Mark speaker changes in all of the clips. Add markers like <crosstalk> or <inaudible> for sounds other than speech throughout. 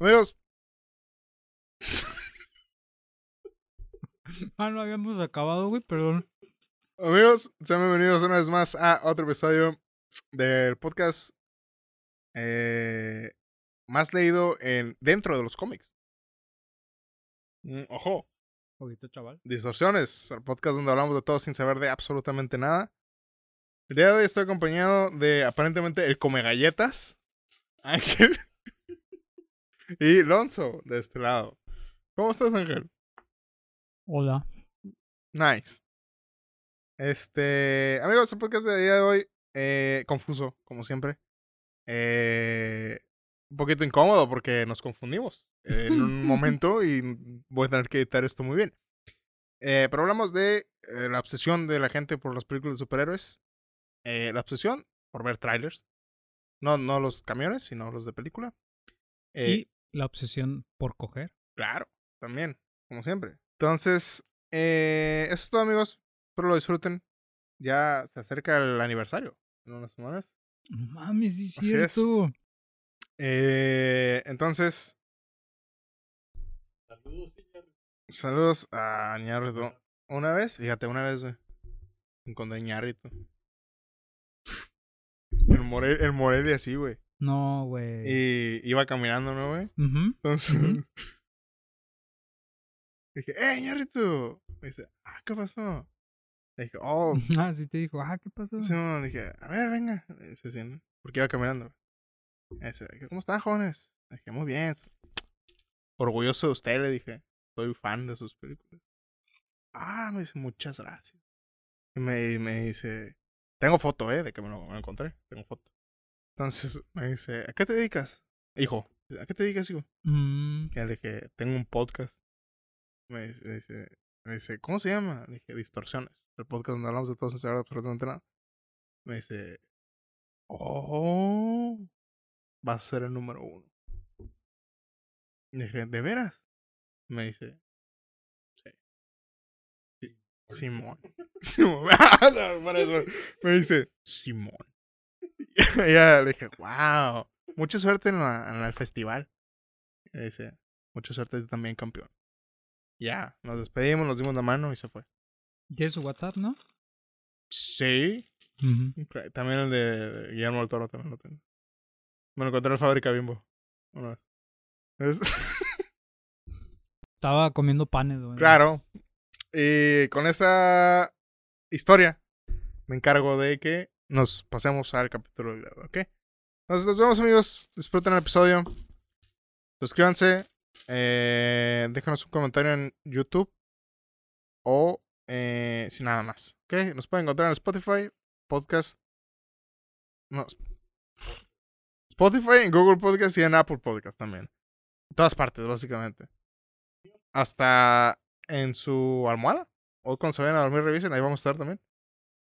Speaker 1: Amigos, <laughs>
Speaker 2: Ah, no habíamos acabado, güey, perdón.
Speaker 1: amigos, sean bienvenidos una vez más a otro episodio del podcast eh, más leído en, dentro de los cómics. Mm, ojo,
Speaker 2: Ojito, chaval.
Speaker 1: Distorsiones, el podcast donde hablamos de todo sin saber de absolutamente nada. El día de hoy estoy acompañado de aparentemente el come galletas, <laughs> Ángel y Lonzo de este lado. ¿Cómo estás, Ángel?
Speaker 2: Hola.
Speaker 1: Nice. Este, amigos, el podcast del día de hoy, eh, confuso, como siempre. Eh, un poquito incómodo porque nos confundimos en un <laughs> momento y voy a tener que editar esto muy bien. Eh, pero hablamos de eh, la obsesión de la gente por las películas de superhéroes. La obsesión por ver trailers. No, no los camiones, sino los de película. Eh,
Speaker 2: Y la obsesión por coger.
Speaker 1: Claro, también, como siempre. Entonces, eh, eso es todo, amigos. Espero lo disfruten. Ya se acerca el aniversario en unas semanas.
Speaker 2: No mames, sí es.
Speaker 1: Eh, entonces, saludos a Ñarrito. Una vez, fíjate, una vez, güey. Encontré a Ñarrito. El, Morel, el Morelia, así, güey.
Speaker 2: No, güey.
Speaker 1: Y iba caminando, ¿no, güey? Entonces.
Speaker 2: Ujú. <laughs>
Speaker 1: dije, ¡eh, Ñarrito! Me dice, ah, ¿qué pasó? Le dije, oh, <laughs>
Speaker 2: Ah, sí te dijo, ah, ¿qué pasó?
Speaker 1: Sí, no, dije, a ver, venga. Dice, sí, ¿no? Porque iba caminando. Me Dice, ¿cómo están, jóvenes? Le dije, muy bien. Orgulloso de usted, le dije. Soy fan de sus películas. Ah, me dice, muchas gracias. Y me, me dice, tengo foto, ¿eh? De que me lo, me lo encontré. Tengo foto. Entonces me dice, ¿a qué te dedicas? Hijo, ¿a qué te dedicas, hijo?
Speaker 2: Mm,
Speaker 1: Y le dije, tengo un podcast. Me dice, me dice, me dice, ¿cómo se llama? Le dije, Distorsiones. El podcast donde hablamos de todo sin saber absolutamente nada. Me dice, oh, va a ser el número uno. Le dije, ¿de veras? Me dice, sí. sí. Simón. <laughs> Simón. <laughs> Ah, no, para eso. Me dice, Simón. <laughs> Ya le dije, wow. Mucha suerte en, la, en el festival. Y dice, mucha suerte también, campeón. Ya, nos despedimos, nos dimos la mano y se fue.
Speaker 2: ¿Tienes su WhatsApp, no?
Speaker 1: Sí. También el de, Guillermo del Toro también lo tengo. Me lo encontré en la fábrica Bimbo. Una vez. Es- <laughs>
Speaker 2: Estaba comiendo panes, güey.
Speaker 1: claro. Y con esa historia me encargo de que nos pasemos al capítulo del día, ¿ok? Entonces nos vemos amigos. Disfruten el episodio. Suscríbanse. Eh, déjanos un comentario en YouTube. O eh, sin nada más. ¿Ok? Nos pueden encontrar en Spotify, Podcast. No. Spotify, en Google Podcast y en Apple Podcast también. En todas partes, básicamente. Hasta en su almohada. Hoy cuando se vayan a dormir, revisen. Ahí vamos a estar también.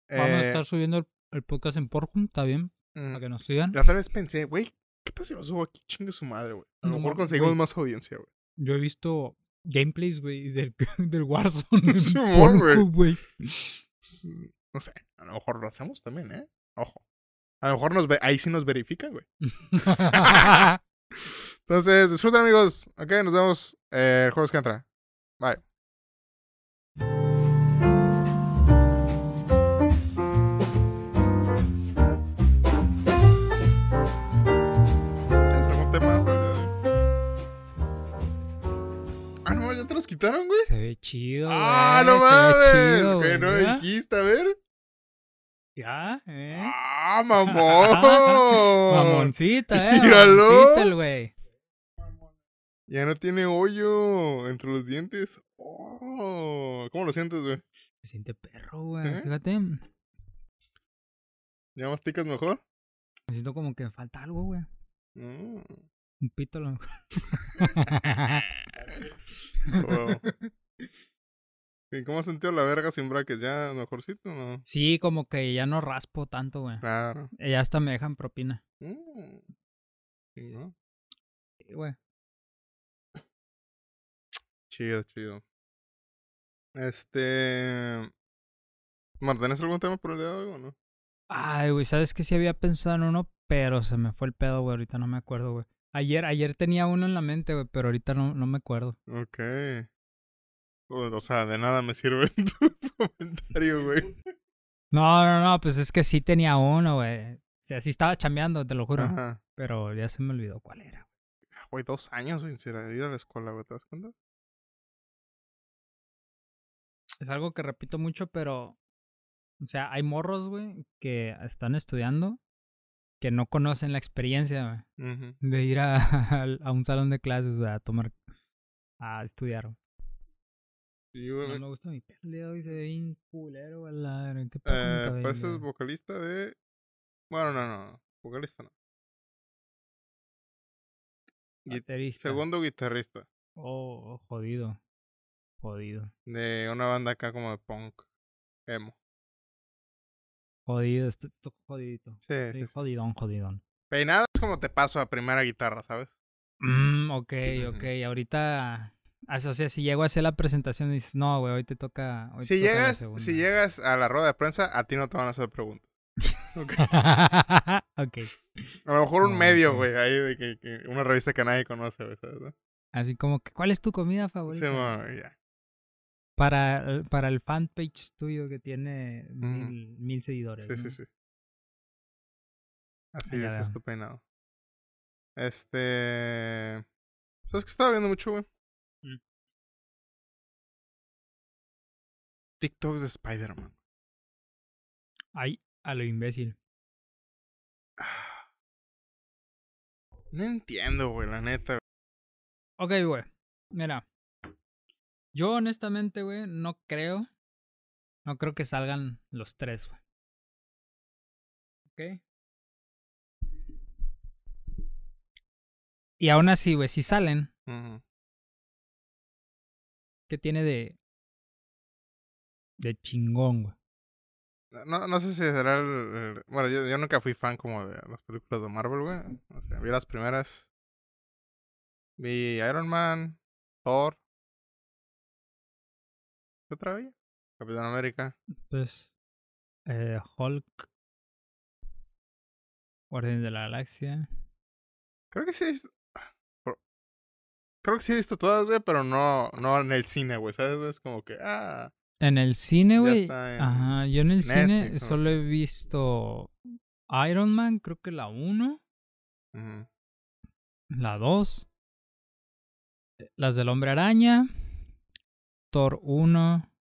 Speaker 2: Vamos a
Speaker 1: Eh,
Speaker 2: estar subiendo el, el podcast en Pornhub, está bien,
Speaker 1: mm,
Speaker 2: para que nos sigan.
Speaker 1: La otra vez pensé, güey, ¿qué pasa si lo subo aquí? Chingue su madre, güey. A lo
Speaker 2: No
Speaker 1: mejor conseguimos más audiencia, güey.
Speaker 2: Yo he visto gameplays, güey, del, <laughs> del Warzone <laughs>
Speaker 1: güey. No sé, a lo mejor lo hacemos también, ¿eh? Ojo. A lo mejor nos ve ahí sí nos verifican, güey. <laughs> Entonces, disfruten, amigos. Ok, nos vemos eh, el jueves que entra. Bye. Ah, no, ya te los quitaron, güey.
Speaker 2: Se ve chido, güey.
Speaker 1: Ah, no mames. güey, no me dijiste, a ver.
Speaker 2: Ya, eh.
Speaker 1: Ah, <laughs> mamón.
Speaker 2: Mamoncita, eh. <laughs>
Speaker 1: Míralo.
Speaker 2: Mamoncita el güey.
Speaker 1: Ya no tiene hoyo entre los dientes. Oh, ¿Cómo lo sientes, güey?
Speaker 2: Se siente perro, güey.
Speaker 1: ¿Eh?
Speaker 2: Fíjate. Me
Speaker 1: ¿Ya masticas mejor?
Speaker 2: siento como que me falta algo, güey.
Speaker 1: Mm,
Speaker 2: Un pito a lo mejor.
Speaker 1: wow. ¿Y cómo has sentido la verga sin brackets? ¿Ya mejorcito no?
Speaker 2: Sí, como que ya no raspo tanto, güey.
Speaker 1: Claro.
Speaker 2: Ya hasta me dejan propina.
Speaker 1: Mm. Sí, ¿no?
Speaker 2: Sí, güey.
Speaker 1: Chido, chido. Este. Mar, ¿tenés algún tema por el día de hoy o no?
Speaker 2: Ay, güey, ¿sabes que Sí había pensado en uno, pero se me fue el pedo, güey. Ahorita no me acuerdo, güey. Ayer, ayer tenía uno en la mente, güey, pero ahorita no, no me acuerdo.
Speaker 1: Ok. O, sea, de nada me sirve <laughs> tu comentario, güey.
Speaker 2: No, no, no, pues es que sí tenía uno, güey. O sea, sí estaba chambeando, te lo juro.
Speaker 1: Ajá.
Speaker 2: Pero ya se me olvidó cuál era.
Speaker 1: Güey, dos años, güey, sin ir a la escuela, güey, ¿te das cuenta?
Speaker 2: Es algo que repito mucho, pero. O sea, hay morros, güey, que están estudiando que no conocen la experiencia, güey,
Speaker 1: Ujú.
Speaker 2: de ir a, <laughs> a un salón de clases, a tomar. a estudiar.
Speaker 1: Sí.
Speaker 2: No me gusta mi de hoy se ve bien culero, verga, ¿Qué pasa
Speaker 1: Eh,
Speaker 2: cabello?
Speaker 1: es
Speaker 2: güey?
Speaker 1: vocalista de. Bueno, no, no, no. Vocalista no.
Speaker 2: Baterista.
Speaker 1: Segundo guitarrista
Speaker 2: Oh, oh, jodido. Jodido.
Speaker 1: de una banda acá como de punk. Emo.
Speaker 2: Jodido, esto esto jodidito.
Speaker 1: Sí,
Speaker 2: Sí,
Speaker 1: sí, sí.
Speaker 2: jodidón, jodidón.
Speaker 1: Peinado es como te paso a primera guitarra, ¿sabes?
Speaker 2: Mm, ok, ok. <laughs> Ahorita. ah, O sea, si llego a hacer la presentación y dices, no, güey, hoy te toca. Hoy
Speaker 1: Si
Speaker 2: te
Speaker 1: llegas,
Speaker 2: segunda".
Speaker 1: si llegas a la rueda de prensa, a ti no te van a hacer preguntas. <laughs> Ok.
Speaker 2: ok.
Speaker 1: A lo mejor un
Speaker 2: No,
Speaker 1: medio,
Speaker 2: sí.
Speaker 1: güey, ahí de que, que una revista que nadie conoce, ¿sabes? no?
Speaker 2: Así como que, ¿cuál es tu comida
Speaker 1: Sí,
Speaker 2: favorita?
Speaker 1: bueno, ya.
Speaker 2: Para, el- para el fanpage tuyo que tiene mil, mil seguidores.
Speaker 1: Sí, sí,
Speaker 2: ¿no?
Speaker 1: sí. Así
Speaker 2: Ah,
Speaker 1: es,
Speaker 2: veo.
Speaker 1: es tu peinado. Este. ¿Sabes qué estaba viendo mucho, güey?
Speaker 2: Mm.
Speaker 1: TikToks de Spider-Man.
Speaker 2: Ay, a lo imbécil. <sighs>
Speaker 1: No entiendo, güey, la neta.
Speaker 2: Ok, güey. Mira. Yo honestamente, güey, no creo. No creo que salgan los tres, güey. Ok. Y aún así, güey, si salen,
Speaker 1: Ujú.
Speaker 2: ¿qué tiene de. de chingón, güey?
Speaker 1: No, no sé si será el. el- Bueno, yo, yo nunca fui fan como de las películas de Marvel, güey. O sea, vi las primeras. Vi Iron Man, Thor. ¿Qué otra vi? Capitán América.
Speaker 2: Pues. Eh, Hulk. Guardianes de la Galaxia.
Speaker 1: Creo que sí he visto. por- Creo que sí he visto todas, güey, pero no, no en el cine, güey. ¿Sabes? Es como que, ah.
Speaker 2: En el cine, güey. Ajá, yo en el cine
Speaker 1: Netflix,
Speaker 2: solo he visto Iron Man, creo que la 1,
Speaker 1: ujú.
Speaker 2: la 2, las del Hombre Araña, Thor 1,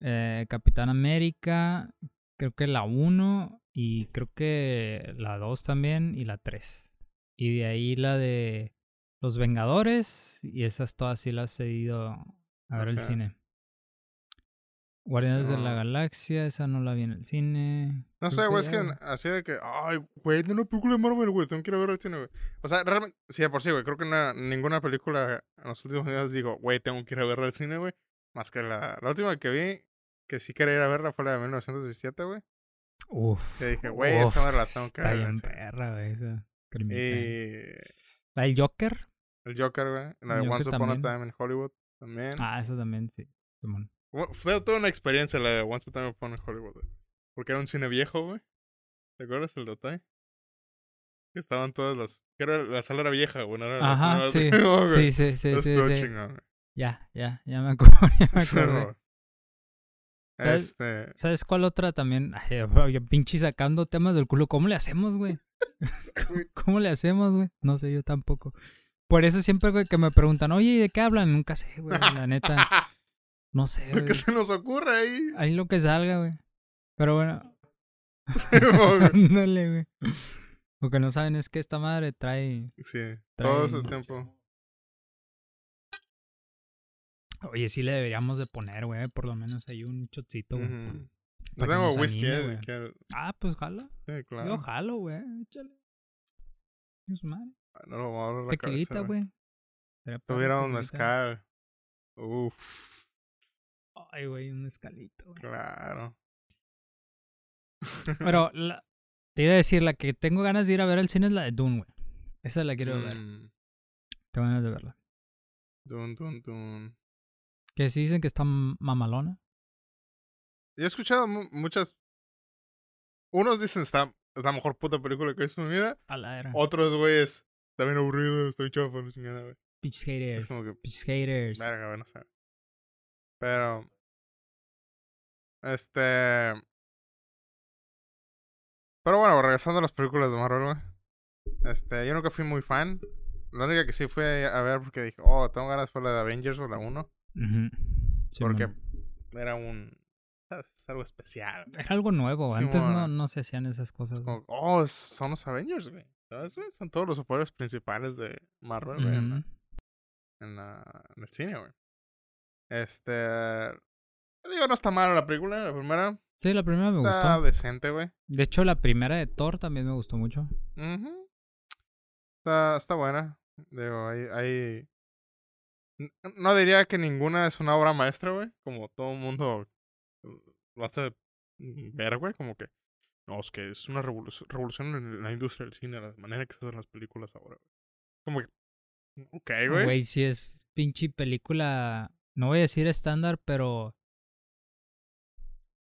Speaker 2: eh, Capitán América, creo que la 1 y creo que la 2 también y la 3. Y de ahí la de Los Vengadores y esas todas sí las he ido a
Speaker 1: O
Speaker 2: ver el
Speaker 1: sea,
Speaker 2: cine. Guardianes de la Galaxia, esa no la vi en el cine.
Speaker 1: No sé, güey, es que así de que, ay, güey, de una película de Marvel, güey, tengo que ir a ver al cine, güey. O sea, realmente, sí, de por sí, güey, creo que na- ninguna película en los últimos años digo, güey, tengo que ir a verla al cine, güey. Más que la, la última que vi, que sí quería ir a verla, fue la de 1917, güey.
Speaker 2: Uf.
Speaker 1: Que dije, güey, esta madre la tengo que
Speaker 2: Está
Speaker 1: ver.
Speaker 2: bien
Speaker 1: en cine.
Speaker 2: perra, güey, esa.
Speaker 1: Y
Speaker 2: ¿La del Joker?
Speaker 1: el Joker, güey. La de Once Upon a. Time in Hollywood también.
Speaker 2: Ah, esa también, sí. Simón.
Speaker 1: Fue- toda una experiencia la de Once Upon a Time Hollywood. Porque era un cine viejo, güey. ¿Te acuerdas el detalle? Que estaban todos los... Que era, la sala era vieja, güey. No era la
Speaker 2: Ajá,
Speaker 1: sala- <laughs>
Speaker 2: sí. Sí, sí, sí, sí, sí.
Speaker 1: güey.
Speaker 2: Ya, ya, ya me acuerdo, <laughs> ya me. ¿Sabes?
Speaker 1: Este...
Speaker 2: ¿Sabes cuál otra también? Ay, pinche sacando temas del culo. ¿Cómo le hacemos, güey? <laughs>
Speaker 1: güey,
Speaker 2: ¿Cómo le hacemos, güey? No sé, yo tampoco. Por eso siempre, güey, que me preguntan, oye, ¿y de qué hablan? Nunca sé, güey, la neta. No sé,
Speaker 1: Lo que se nos ocurre ahí.
Speaker 2: Ahí lo que salga, güey. Pero bueno,
Speaker 1: Sí, güey. <laughs>
Speaker 2: ándale, güey. Lo que no saben es que esta madre trae...
Speaker 1: Sí, todo ese
Speaker 2: Trae-
Speaker 1: tiempo.
Speaker 2: Oye, sí le deberíamos de poner, güey, por lo menos ahí un chocito, güey.
Speaker 1: Ujú.
Speaker 2: Pa'
Speaker 1: No tengo whisky,
Speaker 2: anime,
Speaker 1: eh, si quieres.
Speaker 2: Ah, pues jala.
Speaker 1: Sí,
Speaker 2: Yo
Speaker 1: claro.
Speaker 2: jalo, güey. Échale. Dios madre.
Speaker 1: No lo vamos a la
Speaker 2: Tequilita, güey.
Speaker 1: Tuviéramos mezcal. Uf,
Speaker 2: Ay, güey, un escalito, güey.
Speaker 1: claro.
Speaker 2: Pero <laughs> la- te iba a decir, la que tengo ganas de ir a ver al cine es la de Dune, güey. Esa la quiero ver.
Speaker 1: Mm,
Speaker 2: Tengo ganas de verla.
Speaker 1: dun, dun, dun.
Speaker 2: Que sí dicen que está mamalona.
Speaker 1: Yo he escuchado mu- muchas. Unos dicen está, es la mejor puta película que he visto en mi vida.
Speaker 2: A la era.
Speaker 1: Otros, güeyes, está bien aburrido, estoy chafa, no chingada, güey.
Speaker 2: Pinches haters.
Speaker 1: como que-
Speaker 2: Pinches haters.
Speaker 1: Verga, güey, no sé. Pero. Este. Pero bueno, regresando a las películas de Marvel, güey. Este, yo nunca fui muy fan. La única que sí fui a ver porque dije, oh, tengo ganas fue la de Avengers o la 1.
Speaker 2: Ujú. Sí,
Speaker 1: porque
Speaker 2: man.
Speaker 1: era un. ¿sabes? Es algo especial.
Speaker 2: Era algo nuevo.
Speaker 1: Sí,
Speaker 2: Antes no, no se hacían esas cosas.
Speaker 1: Es como, oh, es- son los Avengers, güey. ¿Sabes, güey? Son todos los superhéroes principales de Marvel, güey. en la-
Speaker 2: Ujú.
Speaker 1: en, la- en el cine, güey. Este. Digo, no está mala la película, la primera.
Speaker 2: Sí, la primera me
Speaker 1: Está
Speaker 2: gustó.
Speaker 1: decente, güey.
Speaker 2: De hecho, la primera de Thor también me gustó mucho.
Speaker 1: Está, está buena. Digo, hay, hay... No diría que ninguna es una obra maestra, güey. Como todo el mundo lo hace ver, güey. Como que... No, es que es una revolución, revolución en la industria del cine, la manera que se hacen las películas ahora. güey. Como que... Ok, güey.
Speaker 2: Güey, si es pinche película. No voy a decir estándar, pero.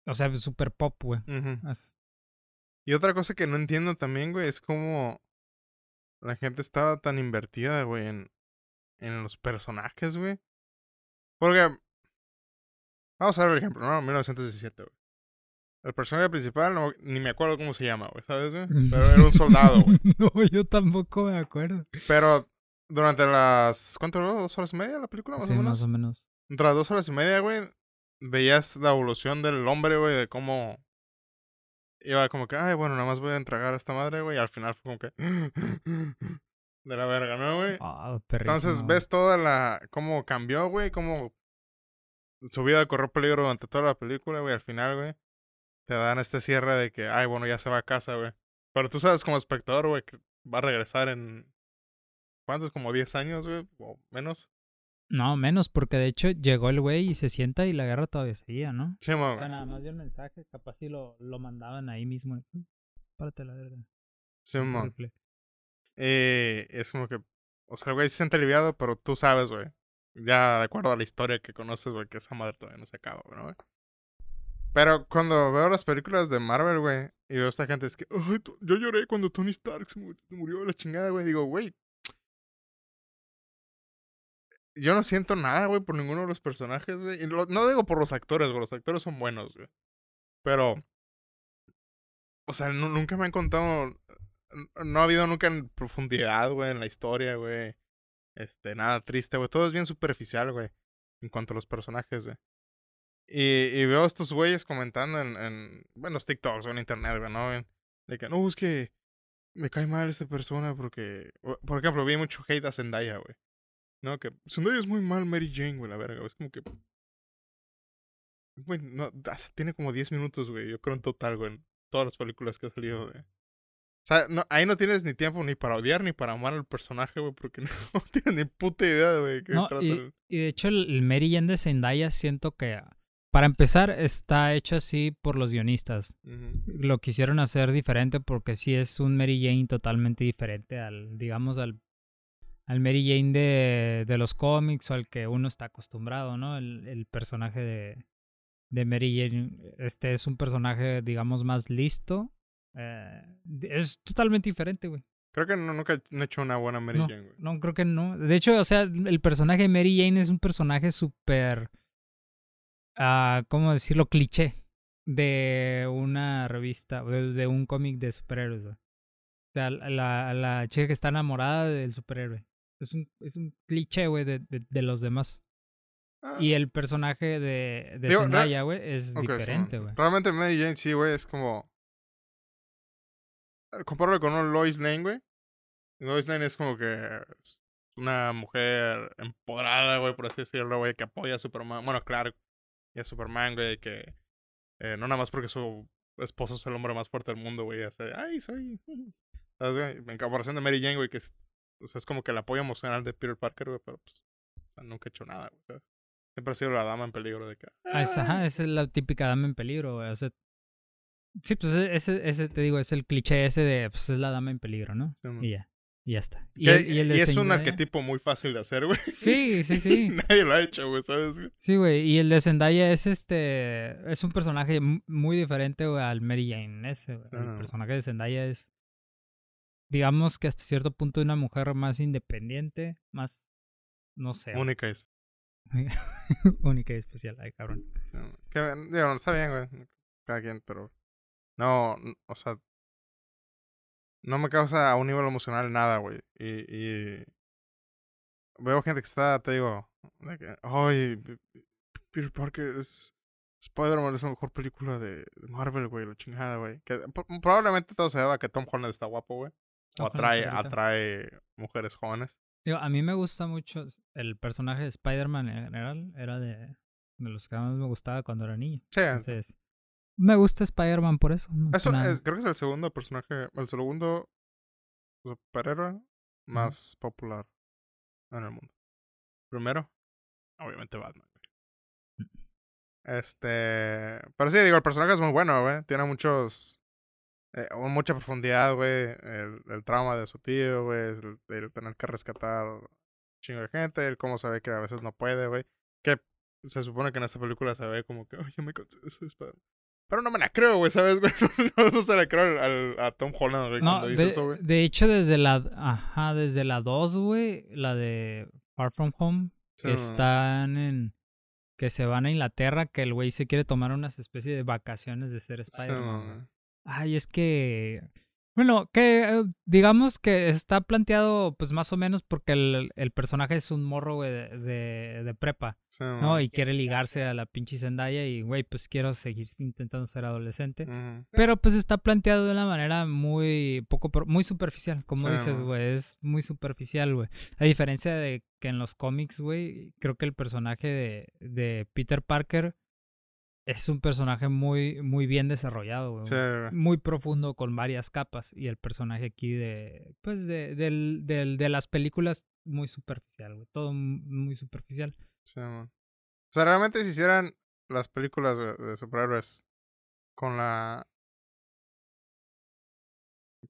Speaker 2: O sea, super pop, güey.
Speaker 1: Y otra cosa que no entiendo también, güey, es como la gente estaba tan invertida, güey, en, en los personajes, güey. Porque, vamos a ver el ejemplo, ¿no? 1917, güey. El personaje principal, no, ni me acuerdo cómo se llama, güey, ¿sabes, güey? <laughs> Pero era un soldado, güey. <laughs>
Speaker 2: no, yo tampoco me acuerdo.
Speaker 1: Pero durante las, ¿cuánto duró? ¿Dos horas y media la película, más
Speaker 2: sí,
Speaker 1: o menos?
Speaker 2: más o menos.
Speaker 1: Entre las dos horas y media, güey, veías la evolución del hombre, güey, de cómo iba como que, ay, bueno, nada más voy a entregar a esta madre, güey, y al final fue como que <laughs> de la verga, ¿no, güey?
Speaker 2: Ah.
Speaker 1: Entonces ves toda la, cómo cambió, güey, cómo su vida corrió peligro durante toda la película, güey, al final, güey, te dan este cierre de que, ay, bueno, ya se va a casa, güey. Pero tú sabes como espectador, güey, que va a regresar en, ¿cuántos? Como 10 años, güey, o menos.
Speaker 2: No, menos, porque de hecho llegó el güey y se sienta y la guerra todavía seguía, ¿no?
Speaker 1: Sí, mo,
Speaker 2: O sea,
Speaker 1: güey.
Speaker 2: nada más dio el mensaje, capaz si lo, lo mandaban ahí mismo. Párate la verga.
Speaker 1: Sí, mo.
Speaker 2: Triple.
Speaker 1: Eh, es como que, o sea, el güey se siente aliviado, pero tú sabes, güey. Ya de acuerdo a la historia que conoces, güey, que esa madre todavía no se acaba, güey, ¿no? Pero cuando veo las películas de Marvel, güey, y veo a esta gente, es que, ay, yo lloré cuando Tony Stark se murió, se murió de la chingada, güey. Digo, güey. Yo no siento nada, güey, por ninguno de los personajes, güey. No digo por los actores, güey, los actores son buenos, güey. Pero, o sea, nu- nunca me han contado no ha habido nunca en profundidad, güey, en la historia, güey. Este, nada triste, güey. Todo es bien superficial, güey. En cuanto a los personajes, güey. Y, veo a estos güeyes comentando en, en, bueno, los TikToks o en internet, güey, ¿no? De que, no, es que me cae mal esta persona porque, por ejemplo, vi mucho hate a Zendaya, güey. No, que Zendaya es muy mal Mary Jane, güey, la verga. Es como que... Güey, no, tiene como 10 minutos, güey, yo creo en total, güey, en todas las películas que ha salido de... O sea, no, ahí no tienes ni tiempo ni para odiar ni para amar al personaje, güey, porque <laughs> no tienes ni puta idea, güey,
Speaker 2: No,
Speaker 1: trata
Speaker 2: y, y de hecho el, el Mary Jane de Zendaya siento que, para empezar, está hecho así por los guionistas. Lo quisieron hacer diferente porque sí es un Mary Jane totalmente diferente al, digamos, al, al Mary Jane de, de los cómics o al que uno está acostumbrado, ¿no? El, el personaje de, de Mary Jane, este es un personaje, digamos, más listo. eh, es totalmente diferente, güey.
Speaker 1: Creo que no, nunca han hecho una buena Mary
Speaker 2: No,
Speaker 1: Jane, güey.
Speaker 2: No, creo que no. De hecho, o sea, el personaje de Mary Jane es un personaje súper. ah, ¿Cómo decirlo? Cliché. De una revista, de, de un cómic de superhéroes. güey. O sea, la, la chica que está enamorada del superhéroe. Es un, es un cliché, güey, de, de, de los demás.
Speaker 1: Ah,
Speaker 2: Y el personaje de, de
Speaker 1: Digo,
Speaker 2: Zendaya, güey, es diferente, güey.
Speaker 1: Realmente Mary Jane sí, güey, es como... Eh, Compáralo con un Lois Lane, güey. Lois Lane es como que una mujer empoderada, güey, por así decirlo, güey, que apoya a Superman. Bueno, claro, y a Superman, güey, que eh, no nada más porque su esposo es el hombre más fuerte del mundo, güey, hace, ay, soy... <laughs> ¿Sabes, güey? En comparación de Mary Jane, güey, que es, o sea, es como que el apoyo emocional de Peter Parker, güey, pero pues o sea, nunca ha hecho nada, güey. Siempre ha sido la dama en peligro de que...
Speaker 2: Ah, es, ajá, esa es la típica dama en peligro, güey. O sea, sí, pues e- ese, ese, te digo, es el cliché ese de, pues es la dama en peligro, ¿no?
Speaker 1: Sí,
Speaker 2: y ya, y ya está. Y, el- y el de
Speaker 1: y es un arquetipo muy fácil de hacer, güey. <laughs>
Speaker 2: Sí, sí, <laughs> sí.
Speaker 1: Nadie lo ha hecho, güey, ¿sabes? güey?
Speaker 2: Sí, güey, y el de Zendaya es este, es un personaje muy diferente, güey, al Mary Jane ese, güey. El personaje de Zendaya es, digamos que hasta cierto punto una mujer más independiente, más, no sé,
Speaker 1: Única es. <laughs>
Speaker 2: única y especial, ay cabrón.
Speaker 1: Que, digo, está bien, güey. Cada quien, pero. No, o sea. No me causa a un nivel emocional nada, güey. Y, y. Veo gente que está, te digo. De que, Ay, Peter Parker es. Spider-Man es la mejor película de, Marvel, güey. La chingada, güey. Que probablemente todo se deba a que Tom Holland está guapo, güey. O atrae, atrae mujeres jóvenes.
Speaker 2: Digo, a mí me gusta mucho el personaje de Spider-Man en general, era de, de los que más me gustaba cuando era niño.
Speaker 1: Sí,
Speaker 2: Entonces, me gusta Spider-Man por eso.
Speaker 1: Eso es- creo que es el segundo personaje, el segundo superhéroe más popular en el mundo. Primero, obviamente Batman. güey. Este, pero sí, digo, el personaje es muy bueno, güey. Tiene muchos, eh, mucha profundidad, güey. El, el trauma de su tío, güey. El, el tener que rescatar un chingo de gente. El cómo se ve que a veces no puede, güey. Que se supone que en esta película se ve como que, ay, yo me cansé de ser Spider-Man". Pero no me la creo, güey, ¿sabes, güey? <laughs> No, no se la creo al, al- a Tom Holland, güey,
Speaker 2: No,
Speaker 1: cuando dice
Speaker 2: de,
Speaker 1: eso, güey.
Speaker 2: de hecho, desde la, ajá, desde la 2, güey, la de Far From Home,
Speaker 1: Sí,
Speaker 2: que
Speaker 1: no,
Speaker 2: están en, que se van a Inglaterra, que el güey se quiere tomar unas especies de vacaciones de ser
Speaker 1: Sí,
Speaker 2: Spider-Man. Ay, es que. Bueno, que eh, digamos que está planteado, pues más o menos, porque el, el personaje es un morro, güey, de, de, de prepa,
Speaker 1: Sí, no.
Speaker 2: Y quiere ligarse a la pinche Zendaya y, güey, pues quiero seguir intentando ser adolescente. Pero pues está planteado de una manera muy poco muy superficial, como
Speaker 1: Sí,
Speaker 2: dices, güey, es muy superficial, güey. A diferencia de que en los cómics, güey, creo que el personaje de, de Peter Parker es un personaje muy muy bien desarrollado.
Speaker 1: Sí.
Speaker 2: Muy profundo con varias capas y el personaje aquí de pues de del, del de las películas muy superficial, güey, todo muy superficial.
Speaker 1: Sí, man. O sea, realmente si hicieran las películas de superhéroes con la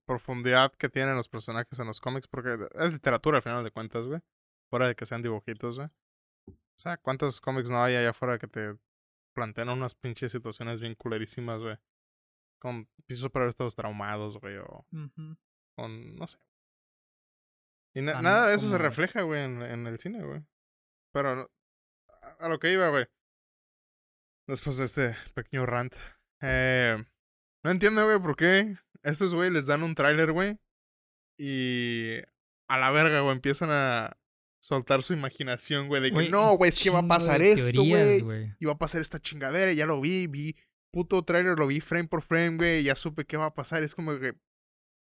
Speaker 1: profundidad que tienen los personajes en los cómics, porque es literatura al final de cuentas, güey. Fuera de que sean dibujitos, güey. O sea, ¿cuántos cómics no hay allá afuera que te plantean unas pinches situaciones bien culerísimas, güey? Con pinches superhéroes todos traumados, güey, o con, no sé. Y na-
Speaker 2: Tan
Speaker 1: nada de eso se refleja, güey, en, en el cine, güey. Pero no- a, a lo que iba, güey. Después de este pequeño rant. Eh, no entiendo, güey, por qué estos, güey, les dan un tráiler, güey. Y a la verga, güey, empiezan a soltar su imaginación, güey. De que no, güey, es que va a pasar esto, güey. Y va a pasar esta chingadera, ya lo vi, vi. Puto tráiler, lo vi frame por frame, güey. Ya supe qué va a pasar. Es como que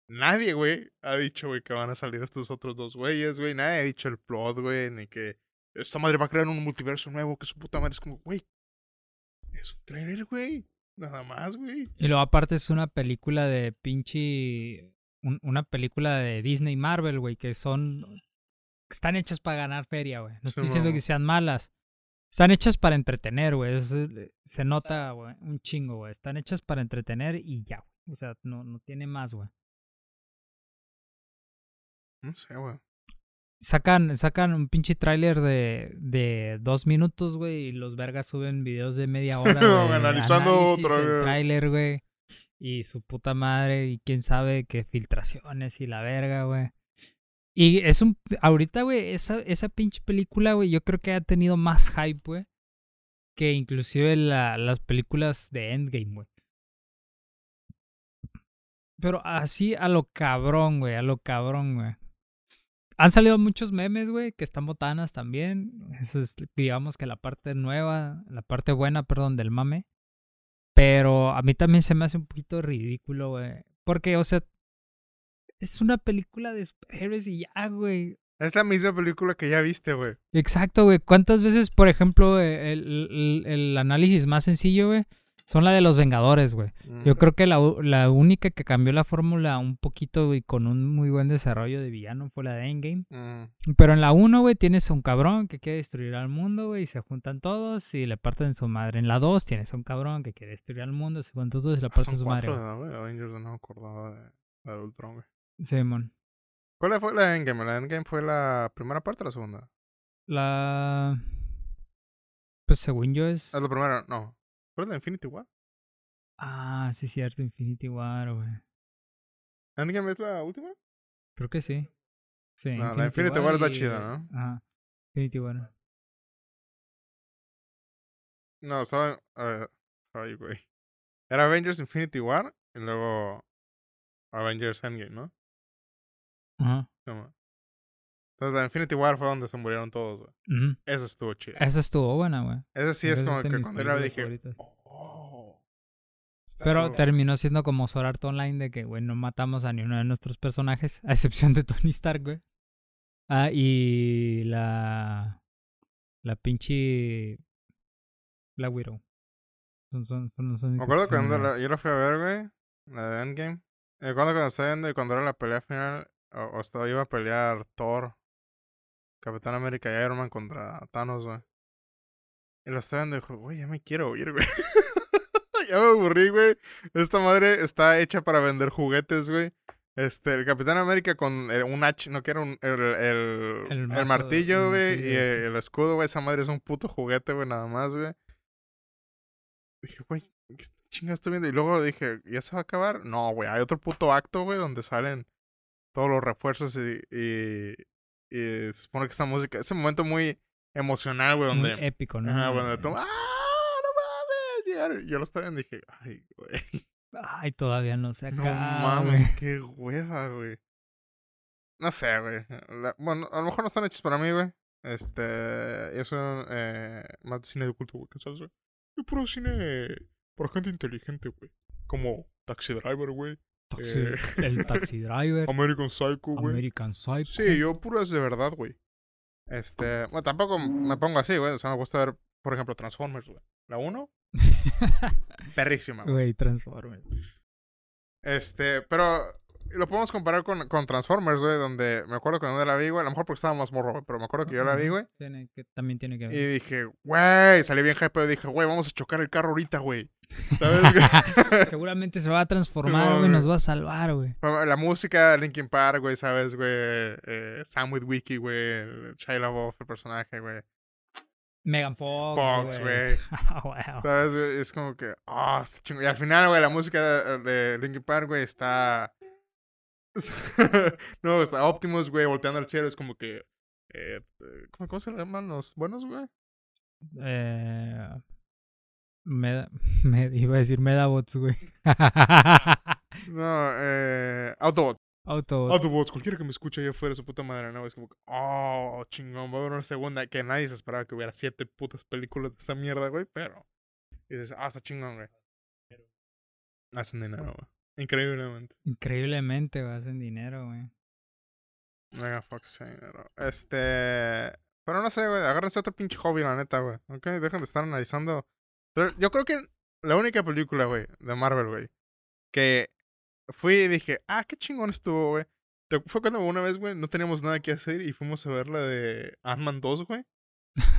Speaker 1: nadie, güey, ha dicho, güey, que van a salir estos otros dos güeyes, güey. Nadie ha dicho el plot, güey, ni que esta madre va a crear un multiverso nuevo, que su puta madre es como, güey. Es un trailer, güey. Nada más, güey.
Speaker 2: Y luego aparte es una película de pinche... un- una película de Disney Marvel, güey, que son... Están hechas para ganar feria, güey. No
Speaker 1: Sí,
Speaker 2: estoy diciendo
Speaker 1: mamá.
Speaker 2: que sean malas. Están hechas para entretener, güey. Es- Se nota, güey, un chingo, güey. Están hechas para entretener y ya, güey. O sea, no, no tiene más, güey.
Speaker 1: No sé, güey.
Speaker 2: Sacan, sacan un pinche tráiler de, de dos minutos, güey, y los vergas suben videos de media hora, <laughs> güey, de
Speaker 1: Analizando
Speaker 2: del
Speaker 1: vez.
Speaker 2: tráiler, güey, y su puta madre, y quién sabe qué filtraciones y la verga, güey. Y es un, ahorita, güey, esa, esa pinche película, güey, yo creo que ha tenido más hype, güey, que inclusive la, las películas de Endgame, güey. Pero así a lo cabrón, güey, a lo cabrón, güey. Han salido muchos memes, güey, que están botanas también. Eso es, digamos que la parte nueva, la parte buena, perdón, del mame. Pero a mí también se me hace un poquito ridículo, güey. Porque, o sea, es una película de superhéroes y ya, güey.
Speaker 1: Es la misma película que ya viste, güey.
Speaker 2: Exacto, güey. ¿Cuántas veces, por ejemplo, eh, el, el- el análisis más sencillo, güey, son la de los Vengadores, güey? Yo creo que la, la única que cambió la fórmula un poquito y con un muy buen desarrollo de villano fue la de Endgame. Pero en la 1, güey, tienes a un cabrón que quiere destruir al mundo, güey, y se juntan todos y le parten su madre. En la 2 tienes a un cabrón que quiere destruir al mundo, se juntan todos y le
Speaker 1: Ah,
Speaker 2: parten
Speaker 1: son
Speaker 2: su madre.
Speaker 1: cuatro,
Speaker 2: güey.
Speaker 1: ¿no, güey? Avengers no me acordaba de, de Ultron, güey.
Speaker 2: Simón.
Speaker 1: ¿Cuál fue la Endgame? ¿La Endgame fue la primera parte o la segunda?
Speaker 2: La... Pues según yo es...
Speaker 1: Es la primera, no. ¿Cuál es la Infinity War?
Speaker 2: Ah, sí, cierto, Infinity War, güey.
Speaker 1: ¿Endgame es la última?
Speaker 2: Creo que sí. Sí.
Speaker 1: No, la Infinity War está
Speaker 2: y-
Speaker 1: chida, ¿no?
Speaker 2: Ajá. Infinity War.
Speaker 1: No, estaba. eh, ay, güey. Era Avengers Infinity War y luego Avengers Endgame, ¿no?
Speaker 2: Ajá.
Speaker 1: No, Entonces, la Infinity War fue donde se murieron todos, güey. Eso estuvo chido.
Speaker 2: Esa estuvo buena, güey.
Speaker 1: Ese sí es
Speaker 2: Esa
Speaker 1: como
Speaker 2: de
Speaker 1: que cuando la
Speaker 2: películas
Speaker 1: dije. Oh,
Speaker 2: Pero terminó siendo como Sword Art Online de que, güey, no matamos a ni uno de nuestros personajes, a excepción de <laughs> Tony Stark, güey. Ah, y la... La pinche... Black Widow. Son, son, son los
Speaker 1: Me acuerdo cuando la- yo la fui a ver, güey. La de Endgame. Me acuerdo cuando estaba viendo y cuando era la pelea final. O, o estaba, iba a pelear Thor, Capitán América y Iron Man contra Thanos, güey. Y lo estaba viendo y dijo, güey, ya me quiero ir, güey. <laughs> ya me aburrí, güey. Esta madre está hecha para vender juguetes, güey. Este, el Capitán América con eh, un H, no que era un, el, el,
Speaker 2: El
Speaker 1: el
Speaker 2: mazo,
Speaker 1: martillo, güey, y el escudo, güey. Esa madre es un puto juguete, güey, nada más, güey. Dije, güey, ¿qué chingas estoy viendo? Y luego dije, ¿ya se va a acabar? No, güey, hay otro puto acto, güey, donde salen todos los refuerzos y, y, y se supone que esta música, ese momento muy emocional, güey,
Speaker 2: Muy
Speaker 1: donde...
Speaker 2: épico, ¿no?
Speaker 1: Ajá, bueno, de todo, ¡ah! ¡No mames! Yo lo estaba viendo y dije, ay, güey.
Speaker 2: Ay, todavía no se
Speaker 1: No
Speaker 2: acaba, güey.
Speaker 1: mames, qué hueva, güey. No sé, güey. La- Bueno, a lo mejor no están hechos para mí, güey. Este. Yo soy eh, más de cine de culto, güey. ¿Qué sabes, güey? Yo puro cine para gente inteligente, güey. Como Taxi Driver, güey.
Speaker 2: Taxi-
Speaker 1: Eh,
Speaker 2: El Taxi Driver,
Speaker 1: American Psycho, güey.
Speaker 2: American Psycho.
Speaker 1: Sí, yo puro es de verdad, güey. Este. Bueno, tampoco me pongo así, güey. O sea, me gusta ver, por ejemplo, Transformers, güey. La 1, <laughs> perrísima. Güey,
Speaker 2: Transformers.
Speaker 1: Este, pero lo podemos comparar con, con Transformers, güey, donde me acuerdo que cuando la vi, güey, a lo mejor porque estaba más morro, pero me acuerdo que yo la vi, güey,
Speaker 2: Tiene que, también tiene que ver.
Speaker 1: y dije, güey, salí bien hype, y dije, güey, vamos a chocar el carro ahorita, güey. ¿Sabes? <laughs>
Speaker 2: Seguramente se va a transformar, güey, nos va a salvar, güey.
Speaker 1: la música, Linkin Park, güey, ¿sabes, güey? Eh, Sam with Wiki, güey, Shia LaBeouf, el personaje, güey.
Speaker 2: Megan Fox.
Speaker 1: Fox, güey. <laughs>
Speaker 2: Ah, wow.
Speaker 1: ¿Sabes, güey? Es como que, ah, está chingo. Y al final, güey, la música de, de Linkin Park, güey, está... <laughs> no, está Optimus, güey, volteando al cielo. Es como que... Eh, ¿cómo, ¿Cómo se llaman los buenos, güey?
Speaker 2: Eh, Meda, <laughs> me iba a decir Medabots, güey. <laughs>
Speaker 1: No, eh... Autobot.
Speaker 2: Autobots.
Speaker 1: Autobots. Cualquiera que me escuche allá afuera, su puta madre, ¿no? Es como que... Oh, chingón, va a haber una segunda. Que nadie se esperaba que hubiera siete putas películas de esa mierda, güey, pero... Y dices, ah, está chingón, güey. Hacen dinero, güey. Increíblemente.
Speaker 2: Increíblemente, güey, hacen dinero, güey.
Speaker 1: Mega Fox dinero. Este. Pero no sé, güey. Agárrense otro pinche hobby, la neta, güey. Ok, dejen de estar analizando. Yo creo que la única película, güey, de Marvel, güey, que fui y dije, ah, qué chingón estuvo, güey. Fue cuando una vez, güey, no teníamos nada que hacer y fuimos a ver la de Ant-Man 2, güey.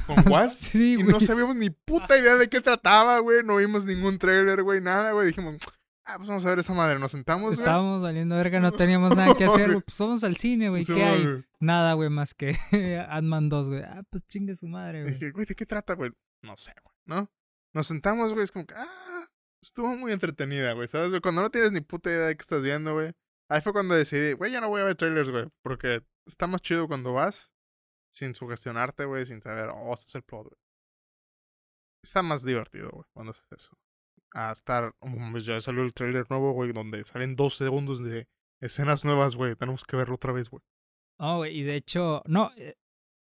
Speaker 1: Con <laughs> Wasp.
Speaker 2: Sí,
Speaker 1: y no sabíamos ni puta idea de qué trataba, güey. No vimos ningún trailer, güey, nada, güey. Dijimos, ah, pues vamos a ver esa madre. Nos sentamos, güey.
Speaker 2: Estábamos valiendo verga, no teníamos nada que hacer. <laughs> Pues vamos al cine, güey.
Speaker 1: Sí,
Speaker 2: ¿Qué hay?
Speaker 1: güey.
Speaker 2: Nada, güey, más que <laughs> Ant-Man 2, güey. Ah, pues chingue su madre, güey.
Speaker 1: dije, güey, ¿de qué trata, güey? No sé, güey, ¿no? Nos sentamos, güey, es como que, ah, estuvo muy entretenida, güey, ¿sabes, güey? Cuando no tienes ni puta idea de qué estás viendo, güey. Ahí fue cuando decidí, güey, ya no voy a ver trailers, güey, porque está más chido cuando vas sin sugestionarte, güey, sin saber, oh, este es el plot, güey. Está más divertido, güey, cuando haces eso. A estar, oh, mames, ya salió el trailer nuevo, güey, donde salen dos segundos de escenas nuevas, güey, tenemos que verlo otra vez, güey.
Speaker 2: No, güey, y de hecho, no. eh,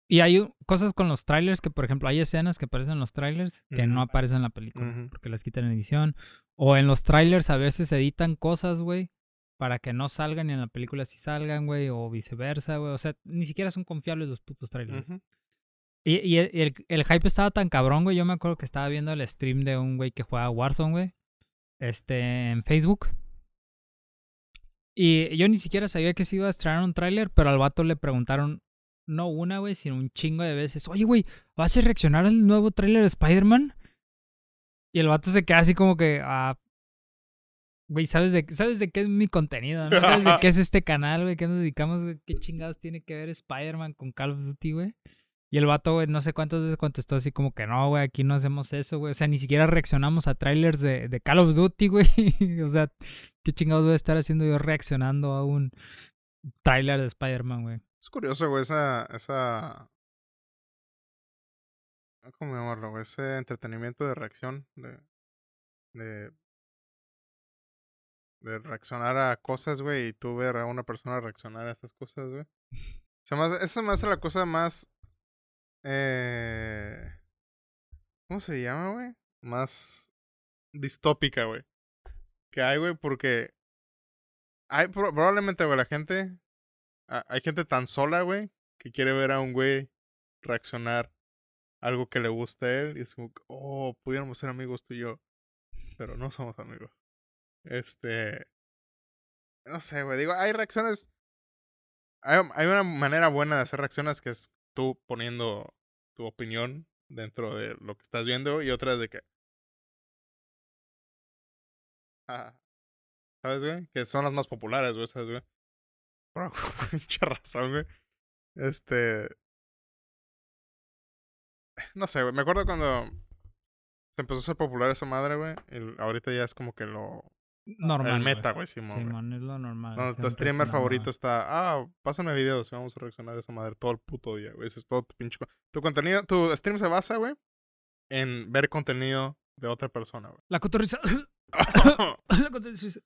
Speaker 2: Y hay cosas con los trailers que, por ejemplo, hay escenas que aparecen en los trailers que no aparecen en la película porque las quitan en edición. O en los trailers a veces editan cosas, güey, para que no salgan y en la película sí salgan, güey, o viceversa, güey. O sea, ni siquiera son confiables los putos trailers. Y, el, hype estaba tan cabrón, güey. Yo me acuerdo que estaba viendo el stream de un güey que juega Warzone, güey. Este, en Facebook. Y yo ni siquiera sabía que se iba a estrenar un tráiler, pero al vato le preguntaron, no una, güey, sino un chingo de veces. Oye, güey, ¿vas a reaccionar al nuevo tráiler de Spider-Man? Y el vato se queda así como que, ah, güey, ¿sabes de, ¿sabes de qué es mi contenido? ¿no? ¿Sabes de qué es este canal, güey? ¿Qué nos dedicamos? ¿Qué chingados tiene que ver Spider-Man con Call of Duty, güey? Y el vato, güey, no sé cuántas veces contestó así como que no, güey, aquí no hacemos eso, güey. O sea, ni siquiera reaccionamos a trailers de, de Call of Duty, güey. <laughs> o sea, ¿qué chingados voy a estar haciendo yo reaccionando a un tráiler de Spider-Man, güey.
Speaker 1: Es curioso, güey, esa, esa... ¿Cómo llamarlo? Ese entretenimiento de reacción, de... De, de reaccionar a cosas, güey, y tú ver a una persona reaccionar a esas cosas, güey. Eso me hace la cosa más... Eh... ¿Cómo se llama, güey? Más distópica, güey. Que hay, güey, porque... Hay pro- probablemente, güey, la gente... Hay gente tan sola, güey, que quiere ver a un güey reaccionar a algo que le gusta a él. Y es como, oh, pudiéramos ser amigos tú y yo. Pero no somos amigos. Este... No sé, güey. Digo, hay reacciones... Hay, hay una manera buena de hacer reacciones que es tú poniendo tu opinión dentro de lo que estás viendo y otra es de que... Ah, ¿Sabes, güey? Que son las más populares, güey, ¿sabes, güey? Por <laughs> pinche razón, güey. Este... No sé, güey. Me acuerdo cuando se empezó a hacer popular esa madre, güey. ahorita ya es como que lo...
Speaker 2: Normal.
Speaker 1: el meta, güey, Simón.
Speaker 2: Simón, es lo normal.
Speaker 1: Tu streamer favorito está, ah, pásame videos y vamos a reaccionar a esa madre todo el puto día, güey. Ese es todo tu pinche. Tu contenido, tu stream se basa, güey, en ver contenido de otra persona, güey.
Speaker 2: La cotorriza. <laughs> la cotorriza.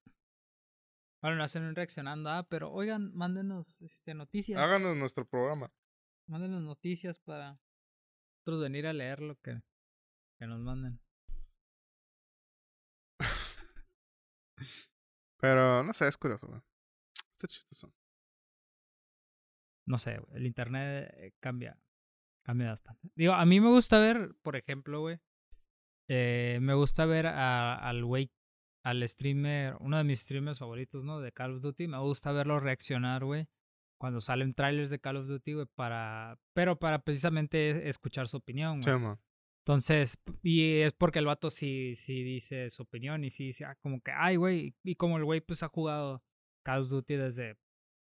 Speaker 2: Bueno, no hacen un reaccionando, ah, pero oigan, mándenos este, noticias.
Speaker 1: Háganos nuestro programa.
Speaker 2: Mándenos noticias para nosotros venir a leer lo que, que nos manden.
Speaker 1: Pero, no sé, es curioso, güey. Está chistoso.
Speaker 2: No sé, el internet eh, cambia, cambia bastante. Digo, a mí me gusta ver, por ejemplo, güey, eh, me gusta ver a- al güey, al streamer, uno de mis streamers favoritos, ¿no? De Call of Duty, me gusta verlo reaccionar, güey, cuando salen trailers de Call of Duty, güey, para, pero para precisamente escuchar su opinión,
Speaker 1: Sí,
Speaker 2: güey.
Speaker 1: man.
Speaker 2: Entonces, y es porque el vato sí, sí dice su opinión y sí dice, ah, como que, ay, güey, y como el güey pues ha jugado Call of Duty desde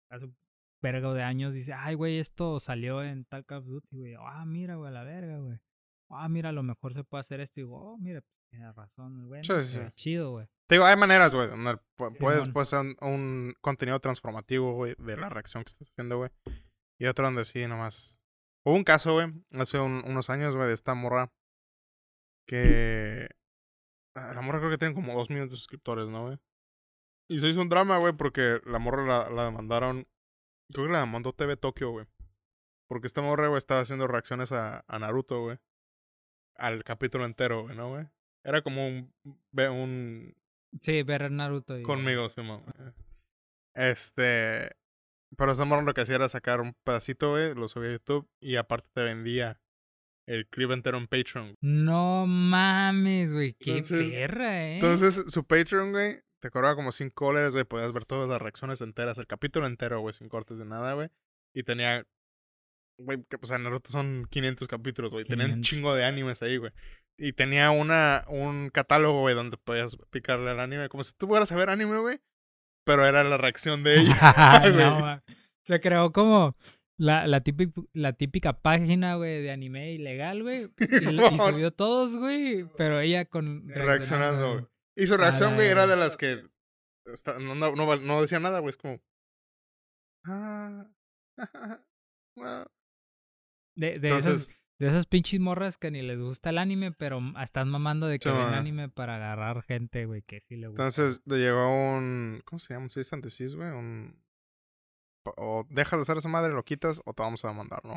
Speaker 2: hace un vergo de años, dice, ay, güey, esto salió en tal Call of Duty, güey, ah, mira, güey, a la verga, güey, ah, mira, a lo mejor se puede hacer esto, y digo, oh, mira, pues tiene razón, güey,
Speaker 1: Sí, sí,
Speaker 2: chido, güey.
Speaker 1: Te digo, hay maneras, güey, puedes, puedes hacer un, un contenido transformativo, güey, de la reacción que estás haciendo, güey. Y otro donde sí, nomás. Hubo un caso, güey, hace un- unos años, güey, de esta morra que. ah, La morra creo que tiene como dos millones de suscriptores, ¿no, güey? Y se hizo un drama, güey, porque la morra la, la demandaron. Creo que la demandó TV Tokio, güey. Porque esta morra, güey, estaba haciendo reacciones a, a Naruto, güey. Al capítulo entero, güey, ¿no, güey? Era como un. un
Speaker 2: Sí, ver Naruto y...
Speaker 1: Conmigo, Simón. güey. Este. Pero esa morra lo que hacía era sacar un pedacito, güey, lo subía a YouTube y aparte te vendía el clip entero en Patreon.
Speaker 2: No mames, güey, qué
Speaker 1: Entonces-
Speaker 2: perra, eh.
Speaker 1: Entonces, su Patreon, güey, te cobraba como 5 dólares, güey, podías ver todas las reacciones enteras, el capítulo entero, güey, sin cortes de nada, güey. Y tenía. Güey, que, o sea, Naruto son 500 capítulos, güey. Tenía un
Speaker 2: 500.
Speaker 1: chingo de animes ahí, güey. Y tenía una, un catálogo, güey, donde podías picarle al anime. Como si tú fueras a ver anime, güey. Pero era la reacción de <laughs> ella.
Speaker 2: no. Se creó como la, la, típica, la típica página, güey, de anime ilegal, güey. Y, subió todos, güey. Pero ella con.
Speaker 1: Reaccionando, güey. Y su reacción, güey, era de las que está- no, no, no, no decía nada, güey. Es como. Ah. wow". <laughs>
Speaker 2: De, de,
Speaker 1: Entonces,
Speaker 2: esas, de esas pinches morras que ni les gusta el anime, pero están mamando de que
Speaker 1: Sí,
Speaker 2: ven anime para agarrar gente, güey, que sí le gusta.
Speaker 1: entonces le llegó un. ¿Cómo se llama? ¿Se dice antes, güey? Un. O dejas de hacer esa madre, lo quitas o te vamos a demandar, ¿no?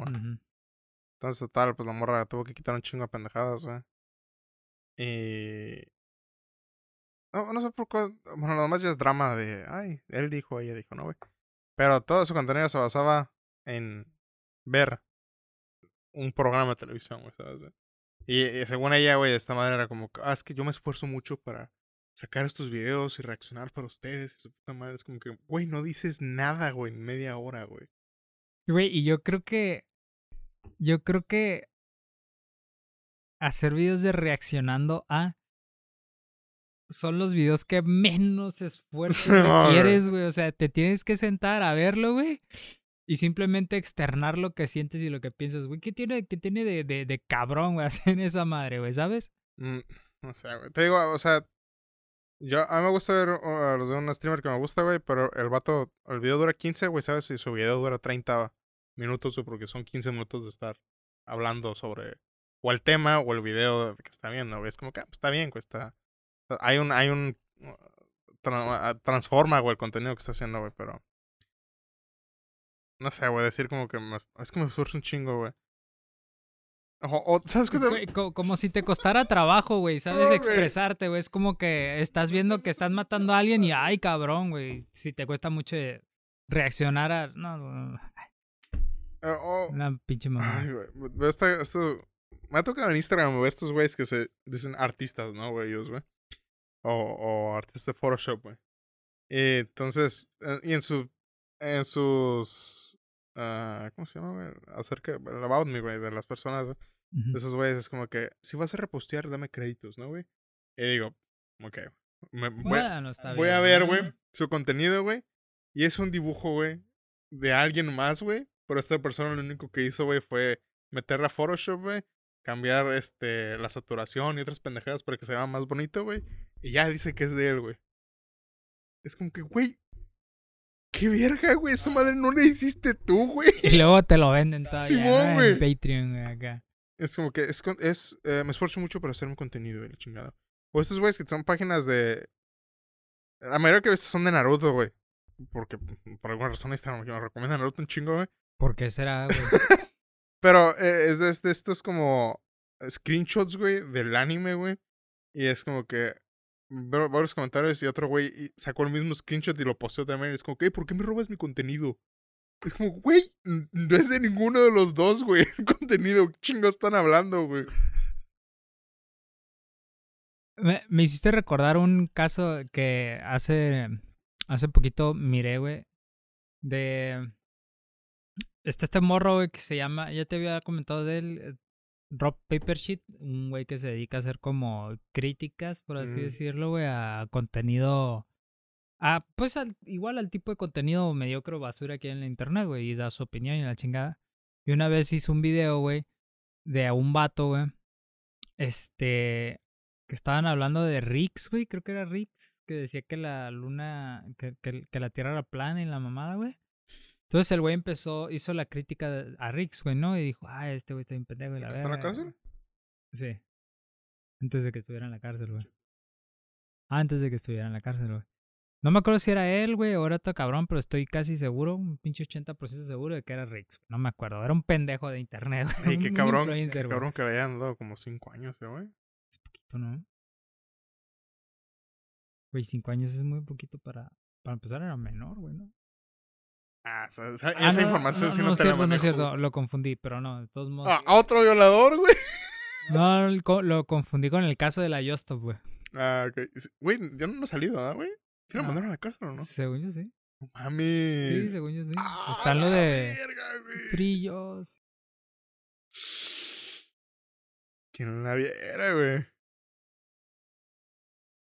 Speaker 1: Entonces, total, pues la morra tuvo que quitar un chingo de pendejadas, güey. Y. No, no sé por qué. Bueno, lo demás ya es drama de. Ay, él dijo, ella dijo, no, güey. Pero todo su contenido se basaba en ver un programa de televisión, güey, ¿sabes? Y, y según ella, güey, de esta manera era como, ah, es que yo me esfuerzo mucho para sacar estos videos y reaccionar para ustedes. Y su puta madre es como que, güey, no dices nada, güey, en media hora, güey.
Speaker 2: Güey, y yo creo que. Yo creo que. Hacer videos de reaccionando a. Son los videos que menos <laughs> esfuerzo
Speaker 1: No,
Speaker 2: requieres, güey. O sea, te tienes que sentar a verlo, güey. Y simplemente externar lo que sientes y lo que piensas, güey. ¿Qué tiene, qué tiene de, de, de cabrón, güey, <laughs> hacer esa madre, güey? ¿Sabes?
Speaker 1: Mm, no sé, güey. Te digo, o sea, Yo, a mí me gusta ver uh, los de un streamer que me gusta, güey, pero el vato, el video dura 15, güey, ¿sabes? Y su video dura 30 minutos, güey, porque son 15 minutos de estar hablando sobre o el tema o el video que está viendo, güey. Es como que ah, está bien, güey. Hay un, hay un... tra- transforma, güey, el contenido que está haciendo, güey, pero... No sé, güey, decir como que me- es que me surge un chingo, güey. O, o, ¿sabes
Speaker 2: co- como si te costara trabajo, güey, ¿sabes?
Speaker 1: No.
Speaker 2: Expresarte, güey. Es como que estás viendo que estás matando a alguien y, ay, cabrón, güey. Si te cuesta mucho reaccionar a... No, no, no,
Speaker 1: Eh,
Speaker 2: una pinche mamá.
Speaker 1: Ay, güey. Esta- esto. Me ha tocado en Instagram ver estos güeyes que se dicen artistas, ¿no, güey? Ellos, güey. O, o artistas de Photoshop, güey. Entonces, eh, y en su. En sus. ah, ¿Cómo se llama, güey? Acerca. About me, güey, de las personas, güey.
Speaker 2: Ujú.
Speaker 1: De esos güeyes es como que. Si vas a repostear, dame créditos, ¿no, güey? Y digo, ok. Me, voy,
Speaker 2: Bueno, está
Speaker 1: voy a ver, güey, su contenido, güey. Y es un dibujo, güey, de alguien más, güey. Pero esta persona lo único que hizo, güey, fue meterla a Photoshop, güey. Cambiar este la saturación y otras pendejadas para que se vea más bonito, güey. Y ya dice que es de él, güey. Es como que, güey. Qué verga, güey. Esa madre no la hiciste tú, güey.
Speaker 2: Y luego te lo venden <laughs> todavía
Speaker 1: Simón,
Speaker 2: ¿no? en Patreon, güey, acá.
Speaker 1: Es como que es, eh, me esfuerzo mucho para hacer un contenido, güey, la chingada. O estos güeyes que son páginas de. La mayoría que veces son de Naruto, güey. Porque por alguna razón Instagram me recomienda Naruto un chingo, güey.
Speaker 2: ¿Por qué será, güey? <laughs>
Speaker 1: Pero eh, es de, de estos como screenshots, güey, del anime, güey. Y es como que los comentarios y otro güey sacó el mismo screenshot y lo posteó también. Es como "Ey, ¿por qué me robas mi contenido? Es como, güey, no es de ninguno de los dos, güey. El contenido, ¿qué chingo están hablando, güey?
Speaker 2: Me, me hiciste recordar un caso que hace, hace poquito miré, güey, de... Está este morro, güey, que se llama, ya te había comentado de él, Rob Papersheet, un güey que se dedica a hacer como críticas, por así
Speaker 1: Mm.
Speaker 2: decirlo, güey, a contenido... A, pues al- igual al tipo de contenido mediocre o basura que hay en la internet, güey, y da su opinión y la chingada. Y una vez hizo un video, güey, de a un vato, güey, este, que estaban hablando de Rix, güey, creo que era Rix, que decía que la luna, que, que, que la tierra era plana y la mamada, güey. Entonces el güey empezó, hizo la crítica a Rix, güey, ¿no? Y dijo, ah, este güey está bien pendejo y la
Speaker 1: ¿Que está en la cárcel?
Speaker 2: Sí. Antes de que estuviera en la cárcel, güey. Antes de que estuviera en la cárcel, güey. No me acuerdo si era él, güey, o era otro cabrón, pero estoy casi seguro, un pinche 80% seguro de que era Rix. No me acuerdo, era un pendejo de internet, <laughs> güey.
Speaker 1: Y qué cabrón, qué cabrón que le hayan dado como cinco años, eh, güey.
Speaker 2: Es poquito, ¿no? Güey, cinco años es muy poquito para... Para empezar era menor, güey, ¿no?
Speaker 1: Ah, o sea, esa,
Speaker 2: Ah,
Speaker 1: esa
Speaker 2: no,
Speaker 1: información
Speaker 2: no,
Speaker 1: sí
Speaker 2: no,
Speaker 1: no, la
Speaker 2: cierto, no es cierto, lo confundí, pero no, de todos modos.
Speaker 1: Ah, ¿a otro violador, güey.
Speaker 2: No, lo co- lo confundí con el caso de la Yostop, güey.
Speaker 1: Ah, ok. Güey, yo no he salido, ¿verdad, güey? ¿Sí lo mandaron a la cárcel o no?
Speaker 2: Según yo sí.
Speaker 1: No mames.
Speaker 2: Sí, según yo sí.
Speaker 1: Ah,
Speaker 2: Está lo de
Speaker 1: verga, güey.
Speaker 2: frillos.
Speaker 1: ¿Quién la viera, güey?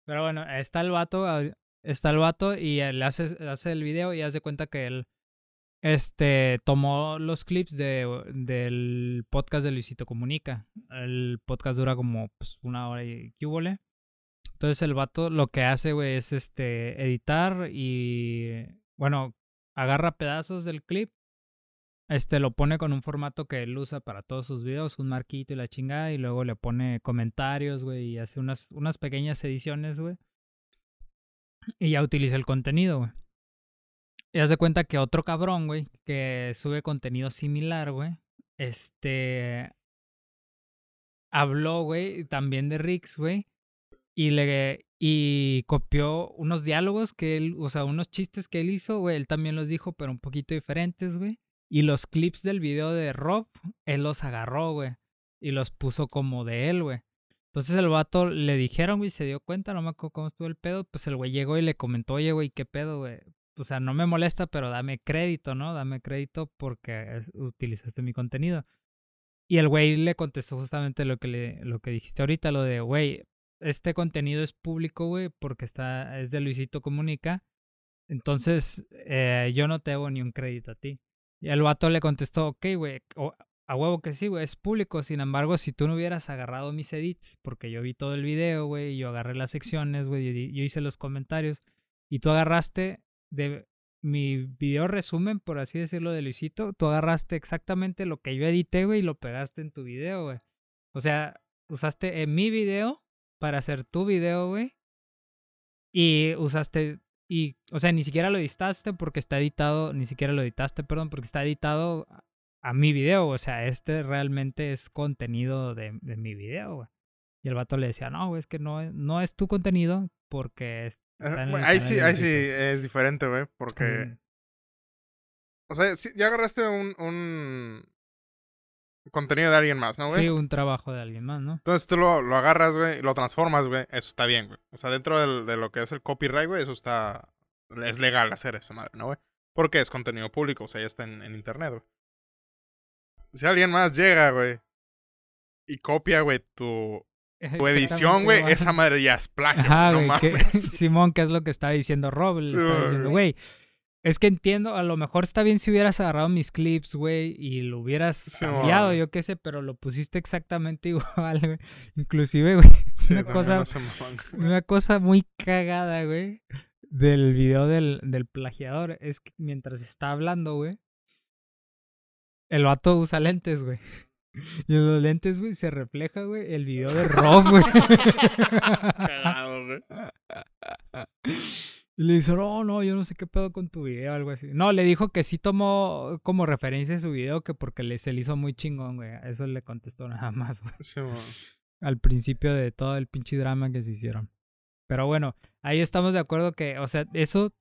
Speaker 2: Pero bueno, está el vato, ah, está el vato y él hace, hace el video y hace cuenta que él este tomó los clips de, del podcast de Luisito Comunica. El podcast dura como pues, una hora y ¿qué hubo, le? Entonces el vato lo que hace, güey, es este editar y bueno, agarra pedazos del clip, este lo pone con un formato que él usa para todos sus videos, un marquito y la chingada, y luego le pone comentarios, güey, y hace unas, unas pequeñas ediciones, güey. Y ya utiliza el contenido, güey. Y hace cuenta que otro cabrón, güey, que sube contenido similar, güey, este habló, güey, también de Rix, güey, y le y copió unos diálogos que él, o sea, unos chistes que él hizo, güey, él también los dijo, pero un poquito diferentes, güey. Y los clips del video de Rob, él los agarró, güey, y los puso como de él, güey. Entonces el vato le dijeron, güey, se dio cuenta, no me acuerdo cómo estuvo el pedo, pues el güey llegó y le comentó, oye, güey, ¿qué pedo, güey? O sea, no me molesta, pero dame crédito, ¿no? Dame crédito porque es- utilizaste mi contenido. Y el güey le contestó justamente lo que, le, lo que dijiste ahorita, lo de, güey, este contenido es público, güey, porque está, es de Luisito Comunica. Entonces, eh, yo no te debo ni un crédito a ti. Y el vato le contestó, ok, güey, a huevo que sí, güey, es público. Sin embargo, si tú no hubieras agarrado mis edits, porque yo vi todo el video, güey, yo agarré las secciones, güey, yo hice los comentarios, y tú agarraste de mi video resumen, por así decirlo, de Luisito, tú agarraste exactamente lo que yo edité, güey, y lo pegaste en tu video, güey. O sea, usaste en mi video para hacer tu video, güey. Y usaste, y, o sea, ni siquiera lo editaste porque está editado, ni siquiera lo editaste, perdón, porque está editado a mi video, o sea, este realmente es contenido de, de mi video, güey. Y el vato le decía, no, güey, es que no, no es tu contenido porque
Speaker 1: ahí sí, ahí sí es diferente, güey, porque... O sea, ya agarraste un, un contenido de alguien más, ¿no, güey?
Speaker 2: Sí, un trabajo de alguien más, ¿no?
Speaker 1: Entonces tú lo, lo agarras, güey, y lo transformas, güey. Eso está bien, güey. O sea, dentro del, de lo que es el copyright, güey, eso está... Es legal hacer eso, madre, ¿no, güey? Porque es contenido público, o sea, ya está en, en internet, güey. Si alguien más llega, güey, y copia, güey, tu, tu edición, güey, esa madre ya es plagio, no mames. <laughs>
Speaker 2: Simón, ¿qué es lo que estaba diciendo Rob? Le estaba diciendo, güey, es que entiendo, a lo mejor está bien si hubieras agarrado mis clips, güey, y lo hubieras cambiado, yo qué sé, pero lo pusiste exactamente <laughs> igual, güey. Inclusive, güey, una cosa, una cosa muy cagada, güey, del video del, del plagiador es que mientras está hablando, güey, el vato usa lentes, güey. Y en los lentes, güey, se refleja, güey, el video de Rob, güey. <laughs> Cagado, güey. Y le dice, no, no, yo no sé qué pedo con tu video, algo así. No, le dijo que sí tomó como referencia su video, que porque le, se le hizo muy chingón, güey. Eso le contestó nada más, güey. Sí, Al principio de todo el pinche drama que se hicieron. Pero bueno, ahí estamos de acuerdo que, o sea, eso,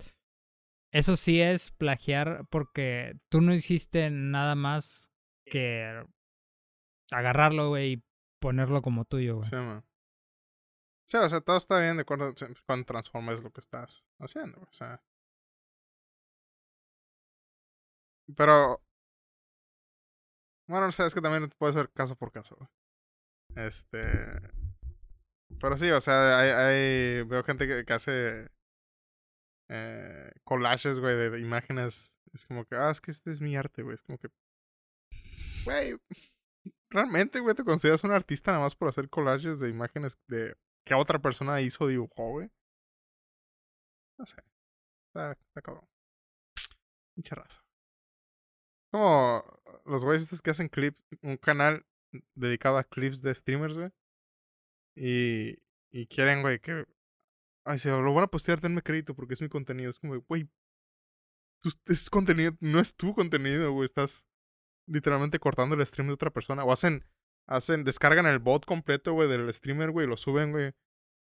Speaker 2: eso sí es plagiar porque tú no hiciste nada más que agarrarlo, güey, y ponerlo como tuyo, güey.
Speaker 1: Sí, man. O sea, todo está bien de acuerdo cuando transformes lo que estás haciendo, o sea. Pero. Bueno, o sea, es que también puede ser caso por caso, güey. Este. Pero sí, o sea, hay, hay veo gente que, que hace eh, collages, güey, de, de, imágenes. Es como que, ah, es que este es mi arte, güey. Es como que, güey, realmente, güey, te consideras un artista nada más por hacer collages de imágenes de que otra persona hizo dibujó, güey. No sé. Está, está cabrón. Mucha raza. Como los güeyes estos que hacen clips, un canal dedicado a clips de streamers, güey. Y, y quieren, güey, que... Ay, si lo van a postear, denme crédito porque es mi contenido. Es como, güey, es contenido, no es tu contenido, güey. Estás literalmente cortando el stream de otra persona. O hacen hacen, descargan el bot completo, güey, del streamer, güey, lo suben, güey,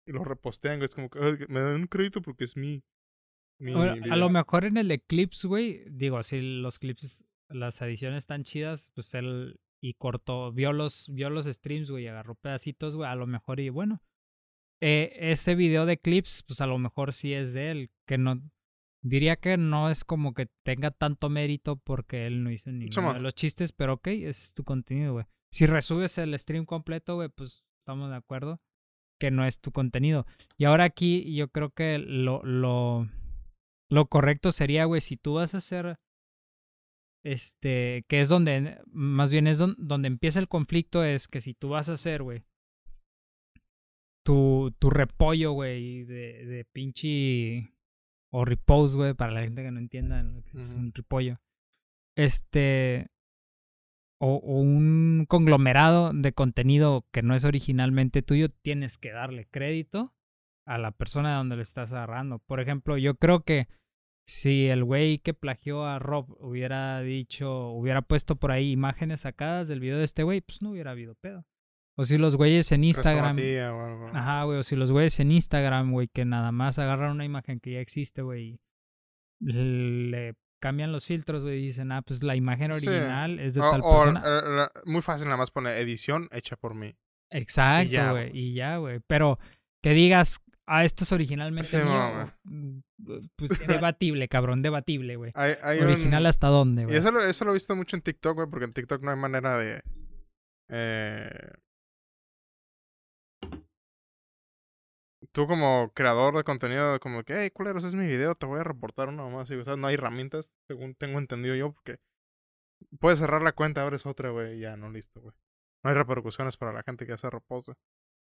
Speaker 1: y lo repostean, güey. Es como que me dan un crédito porque es mi.
Speaker 2: a lo mejor en el Eclipse, güey, digo, si los clips, las ediciones están chidas, pues él y cortó, vio los, vio los streams, güey, y agarró pedacitos, güey, a lo mejor, y bueno. Eh, ese video de clips, pues a lo mejor sí es de él, que no, diría que no es como que tenga tanto mérito porque él no hizo ninguno de los chistes, pero ok, es tu contenido, güey. Si resubes el stream completo, güey, pues estamos de acuerdo que no es tu contenido. Y ahora aquí yo creo que lo, lo, lo correcto sería, güey, si tú vas a hacer, este, que es donde, más bien es donde, empieza el conflicto, es que si tú vas a hacer, güey, tu, tu repollo, güey, de, de pinche, o repose, güey, para la gente que no entienda lo que es un repollo. Este, o, un conglomerado de contenido que no es originalmente tuyo, tienes que darle crédito a la persona de donde le estás agarrando. Por ejemplo, yo creo que si el güey que plagió a Rob hubiera dicho, hubiera puesto por ahí imágenes sacadas del video de este güey, pues no hubiera habido pedo. O si los güeyes en Instagram. Ajá, güey. O si los güeyes en Instagram, güey, que nada más agarran una imagen que ya existe, güey. Le cambian los filtros, güey, y dicen, ah, pues la imagen original es de tal persona.
Speaker 1: muy fácil nada más poner edición hecha por mí.
Speaker 2: Exacto, güey, y ya, güey. Pero que digas, ah, esto es originalmente mm, pues <laughs> debatible, cabrón, debatible, güey. Original hasta dónde, güey.
Speaker 1: Y eso lo, eso lo he visto mucho en TikTok, güey, porque en TikTok no hay manera de... Eh, tú como creador de contenido, como que, hey, culeros, es mi video, te voy a reportar uno más. Y, o sea, no hay herramientas, según tengo entendido yo, porque puedes cerrar la cuenta, abres otra, güey, y ya, no, listo, güey. No hay repercusiones para la gente que hace repost, güey.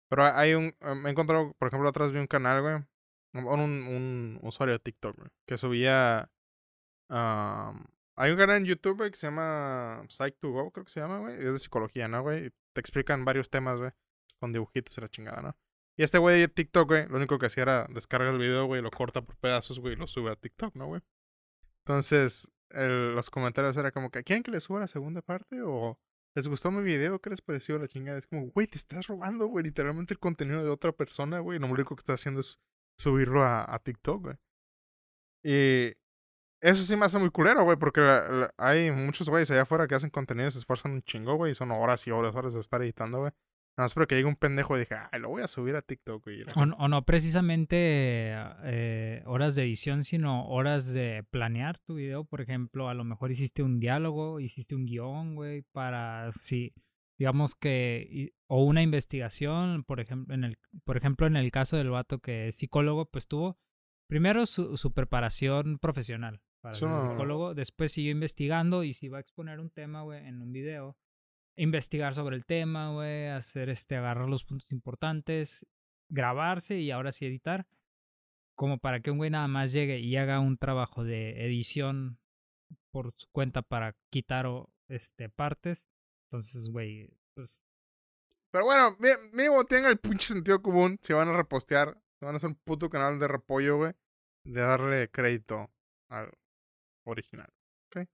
Speaker 1: Pero hay un, me he encontrado, por ejemplo, atrás vi un canal, güey, un, un, usuario de TikTok, güey, que subía, am, hay un canal en YouTube, güey, que se llama Psych2Go, creo que se llama, güey, es de psicología, ¿no, güey? Te explican varios temas, güey, con dibujitos y la chingada, ¿no? Y este güey de TikTok, güey, lo único que hacía era descargar el video, güey, lo corta por pedazos, güey, y lo sube a TikTok, ¿no, güey? Entonces, los comentarios era como que, ¿quieren que les suba la segunda parte? ¿O les gustó mi video? ¿Qué les pareció la chingada? Es como, güey, te estás robando, güey, literalmente el contenido de otra persona, güey. Lo único que estás haciendo es subirlo a, TikTok, güey. Y eso sí me hace muy culero, güey, porque hay muchos güeyes allá afuera que hacen contenido se esfuerzan un chingo, güey, y son horas y horas, horas de estar editando, güey. Nada más porque llegue un pendejo y dije, ay, lo voy a subir a TikTok, güey.
Speaker 2: O, no- o no precisamente eh, horas de edición, sino horas de planear tu video. Por ejemplo, a lo mejor hiciste un diálogo, hiciste un guion, güey, para si, digamos que, o una investigación, por ejemplo, en el, por ejemplo, en el caso del vato que es psicólogo, pues tuvo primero su, su preparación profesional para ser
Speaker 1: no-
Speaker 2: psicólogo, después siguió investigando y si va a exponer un tema, güey, en un video, investigar sobre el tema, güey, hacer este, agarrar los puntos importantes, grabarse y ahora sí editar. Como para que un güey nada más llegue y haga un trabajo de edición por su cuenta para quitar o, este, partes. Entonces, güey, pues
Speaker 1: Pero bueno, mínimo tengan el pinche sentido común. Si van a repostear, si van a hacer un puto canal de repollo, güey, de darle crédito al original. ¿Ok?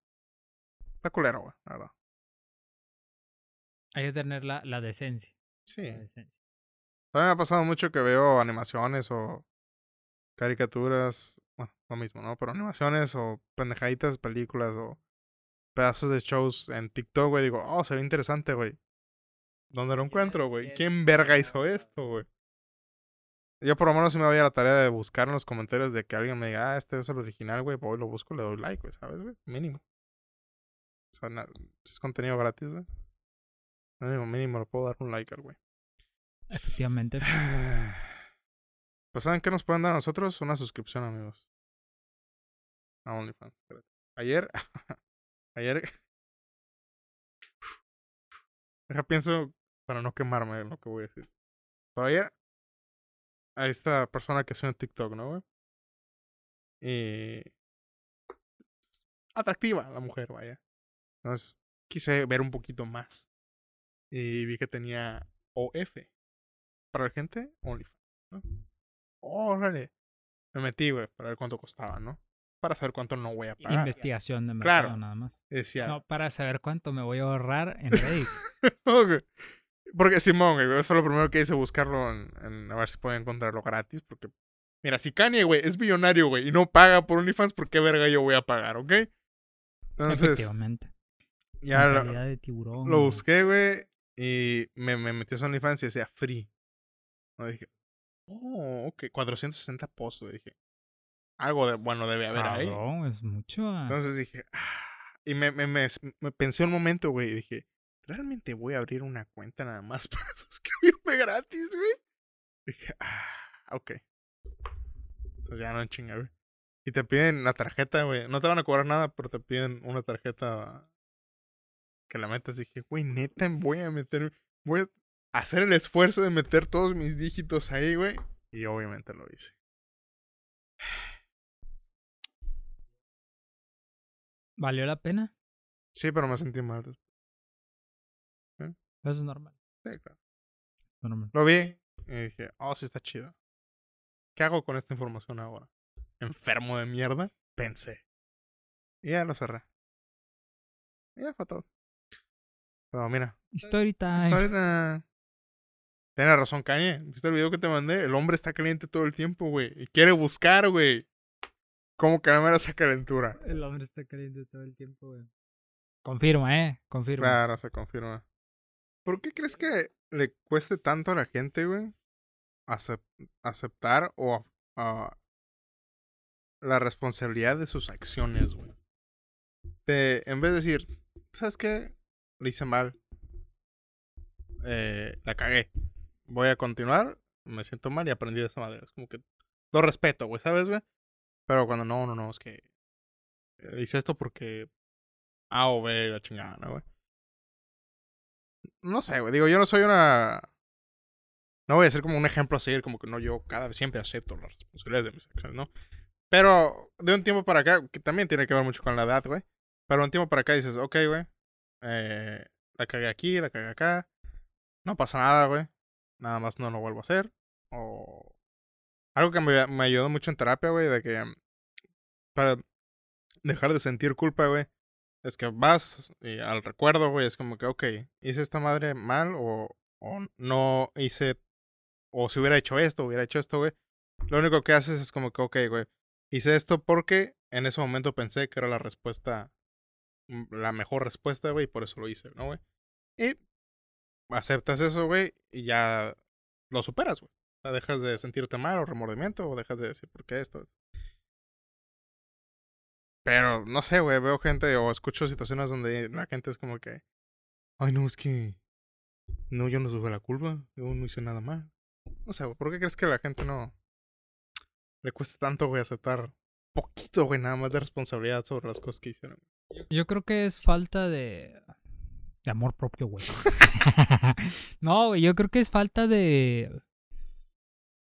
Speaker 1: Está culero, güey, la verdad.
Speaker 2: Hay que tener la, la decencia.
Speaker 1: Sí.
Speaker 2: la decencia.
Speaker 1: También me ha pasado mucho que veo animaciones o caricaturas. Bueno, lo mismo, ¿no? Pero animaciones o pendejaditas, películas o pedazos de shows en TikTok, güey. Digo, oh, se ve interesante, güey. ¿Dónde lo encuentro, güey? ¿Quién verga hizo esto, güey? Yo por lo menos si me voy a la tarea de buscar en los comentarios de que alguien me diga, ah, este es el original, güey, voy, lo busco, le doy like, güey, ¿sabes, güey? Mínimo. O sea, es contenido gratis, güey. Mínimo, mínimo, le puedo dar un like al güey.
Speaker 2: Efectivamente. <sighs>
Speaker 1: Pues ¿saben qué nos pueden dar a nosotros? Una suscripción, amigos. A OnlyFans. Ayer, <laughs> ayer, <laughs> deja pienso para no quemarme lo que voy a decir. Pero ayer, a esta persona que hace un TikTok, ¿no, güey? Y... Atractiva la mujer, vaya. Entonces, quise ver un poquito más. Y vi que tenía OF. Para la gente, OnlyFans. ¿no? Órale. Me metí, güey, para ver cuánto costaba, ¿no? Para saber cuánto no voy a pagar.
Speaker 2: Investigación de mercado
Speaker 1: Claro.
Speaker 2: nada más.
Speaker 1: Decía,
Speaker 2: No, para saber cuánto me voy a ahorrar en Reddit. <laughs>
Speaker 1: Ok. Porque Simón, güey, fue lo primero que hice buscarlo en, en- a ver si podía encontrarlo gratis. Porque, mira, si Kanye, güey, es billonario, güey, y no paga por OnlyFans, ¿por qué verga yo voy a pagar, ok? Entonces,
Speaker 2: Efectivamente.
Speaker 1: ya lo,
Speaker 2: de tiburón.
Speaker 1: lo busqué, güey, y me, me metí a su OnlyFans y decía free. No dije, oh, ok, 460 posts, dije. Algo de bueno debe haber ahí.
Speaker 2: Es mucho. ah.
Speaker 1: Entonces dije, ah, y me, me, me, me pensé un momento, güey, y dije, ¿realmente voy a abrir una cuenta nada más <laughs> para suscribirme gratis, güey? Dije, ah, ok. Entonces ya no chinga, güey. Y te piden la tarjeta, güey. No te van a cobrar nada, pero te piden una tarjeta que la metas. Dije, güey, neta, voy a meter, voy a hacer el esfuerzo de meter todos mis dígitos ahí, güey. Y obviamente lo hice.
Speaker 2: ¿Valió la pena?
Speaker 1: Sí, pero me sentí mal. después.
Speaker 2: Eso es normal.
Speaker 1: Sí, claro.
Speaker 2: normal.
Speaker 1: Lo vi y dije, oh, sí está chido. ¿Qué hago con esta información ahora? ¿Enfermo de mierda? Pensé. Y ya lo cerré. Y ya fue todo. Pero mira,
Speaker 2: Story time.
Speaker 1: hasta ahorita... Tienes razón, Kanye. ¿Viste el video que te mandé? El hombre está caliente todo el tiempo, güey. Y quiere buscar, güey. ¿Cómo calmar esa calentura?
Speaker 2: El hombre está caliente todo el tiempo, güey. Confirma, eh. Confirma.
Speaker 1: Claro, se confirma. ¿Por qué crees que le cueste tanto a la gente, güey, acep- aceptar o la responsabilidad de sus acciones, güey? En vez de decir, ¿sabes qué? Lo hice mal. Eh, la cagué. Voy a continuar. Me siento mal y aprendí de esa manera. Es como que lo respeto, güey, ¿sabes, güey? Pero cuando no, no, no, es que eh, hice esto porque A o B, la chingada, ¿no, güey? No sé, güey. Digo, yo no soy una. No voy a ser como un ejemplo a seguir, como que no, yo cada vez siempre acepto las responsabilidades de mis acciones, ¿no? Pero de un tiempo para acá, que también tiene que ver mucho con la edad, güey. Pero de un tiempo para acá dices, ok, güey. Eh, la cagué aquí, la cagué acá. No pasa nada, güey. Nada más no lo vuelvo a hacer. O. Algo que me, ayudó mucho en terapia, güey, de que. Para dejar de sentir culpa, güey. Es que vas y al recuerdo, güey, es como que, ok, hice esta madre mal o, o no hice, o si hubiera hecho esto, hubiera hecho esto, güey. Lo único que haces es como que, ok, güey, hice esto porque en ese momento pensé que era la respuesta, la mejor respuesta, güey, por eso lo hice, ¿no, güey? Y aceptas eso, güey, y ya lo superas, güey. O sea, dejas de sentirte mal o remordimiento o dejas de decir por qué esto. Pero no sé, güey, veo gente o escucho situaciones donde la gente es como que, ay, no, es que no, yo no tuve la culpa, yo no hice nada mal. No sé, güey, ¿por qué crees que la gente no le cuesta tanto, güey, aceptar poquito, güey, nada más de responsabilidad sobre las cosas que hicieron?
Speaker 2: Yo creo que es falta de, amor propio, güey. <laughs> no, yo creo que es falta de...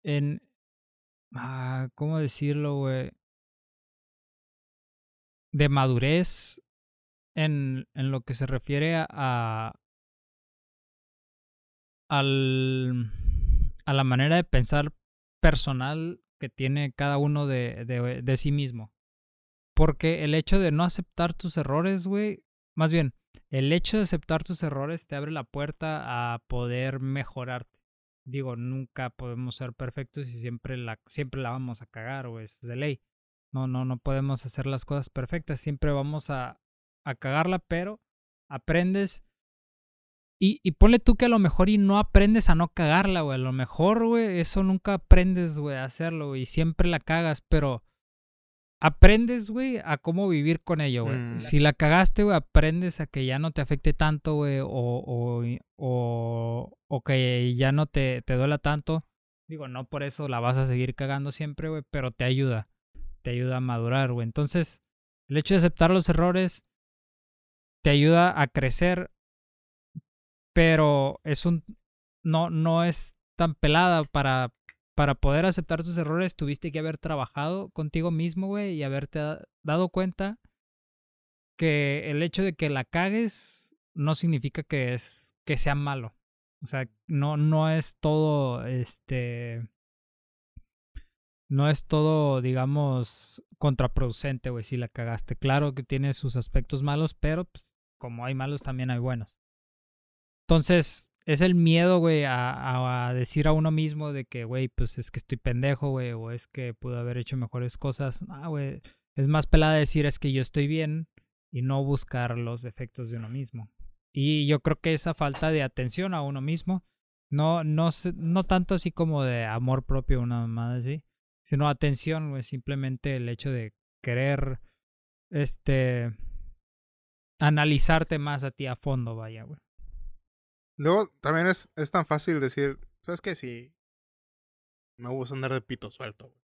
Speaker 2: En... Ah, ¿Cómo decirlo, güey? De madurez en, en lo que se refiere a... Al, a la manera de pensar personal que tiene cada uno de, de, de sí mismo. Porque el hecho de no aceptar tus errores, güey, más bien, el hecho de aceptar tus errores te abre la puerta a poder mejorarte. Digo, nunca podemos ser perfectos y siempre la, siempre la vamos a cagar, o es de ley. No, no, no podemos hacer las cosas perfectas. Siempre vamos a, a cagarla, pero aprendes. Y, y ponle tú que a lo mejor y no aprendes a no cagarla, güey. A lo mejor, güey, eso nunca aprendes, güey, a hacerlo, y siempre la cagas, pero aprendes, güey, a cómo vivir con ello, güey.
Speaker 1: Mm.
Speaker 2: Si la cagaste, güey, aprendes a que ya no te afecte tanto, güey, o, o, o, o que ya no te, te duela tanto. Digo, no por eso la vas a seguir cagando siempre, güey, pero te ayuda. Te ayuda a madurar, güey. Entonces, el hecho de aceptar los errores te ayuda a crecer, pero es un... No, no es tan pelada para, para poder aceptar tus errores tuviste que haber trabajado contigo mismo, güey, y haberte dado cuenta que el hecho de que la cagues no significa que es que sea malo. O sea, no no es todo este no es todo, digamos, contraproducente, güey, si la cagaste. Claro que tiene sus aspectos malos, pero pues, como hay malos también hay buenos. Entonces, es el miedo, güey, a, a, decir a uno mismo de que, güey, pues es que estoy pendejo, güey, o es que pude haber hecho mejores cosas. Ah, güey, es más pelada decir es que yo estoy bien y no buscar los defectos de uno mismo. Y yo creo que esa falta de atención a uno mismo, no, no, no tanto así como de amor propio, una más así, sino atención, güey, simplemente el hecho de querer, este, analizarte más a ti a fondo, vaya, güey.
Speaker 1: Luego también es, es tan fácil decir, ¿sabes qué? Si me gusta andar de pito suelto, güey.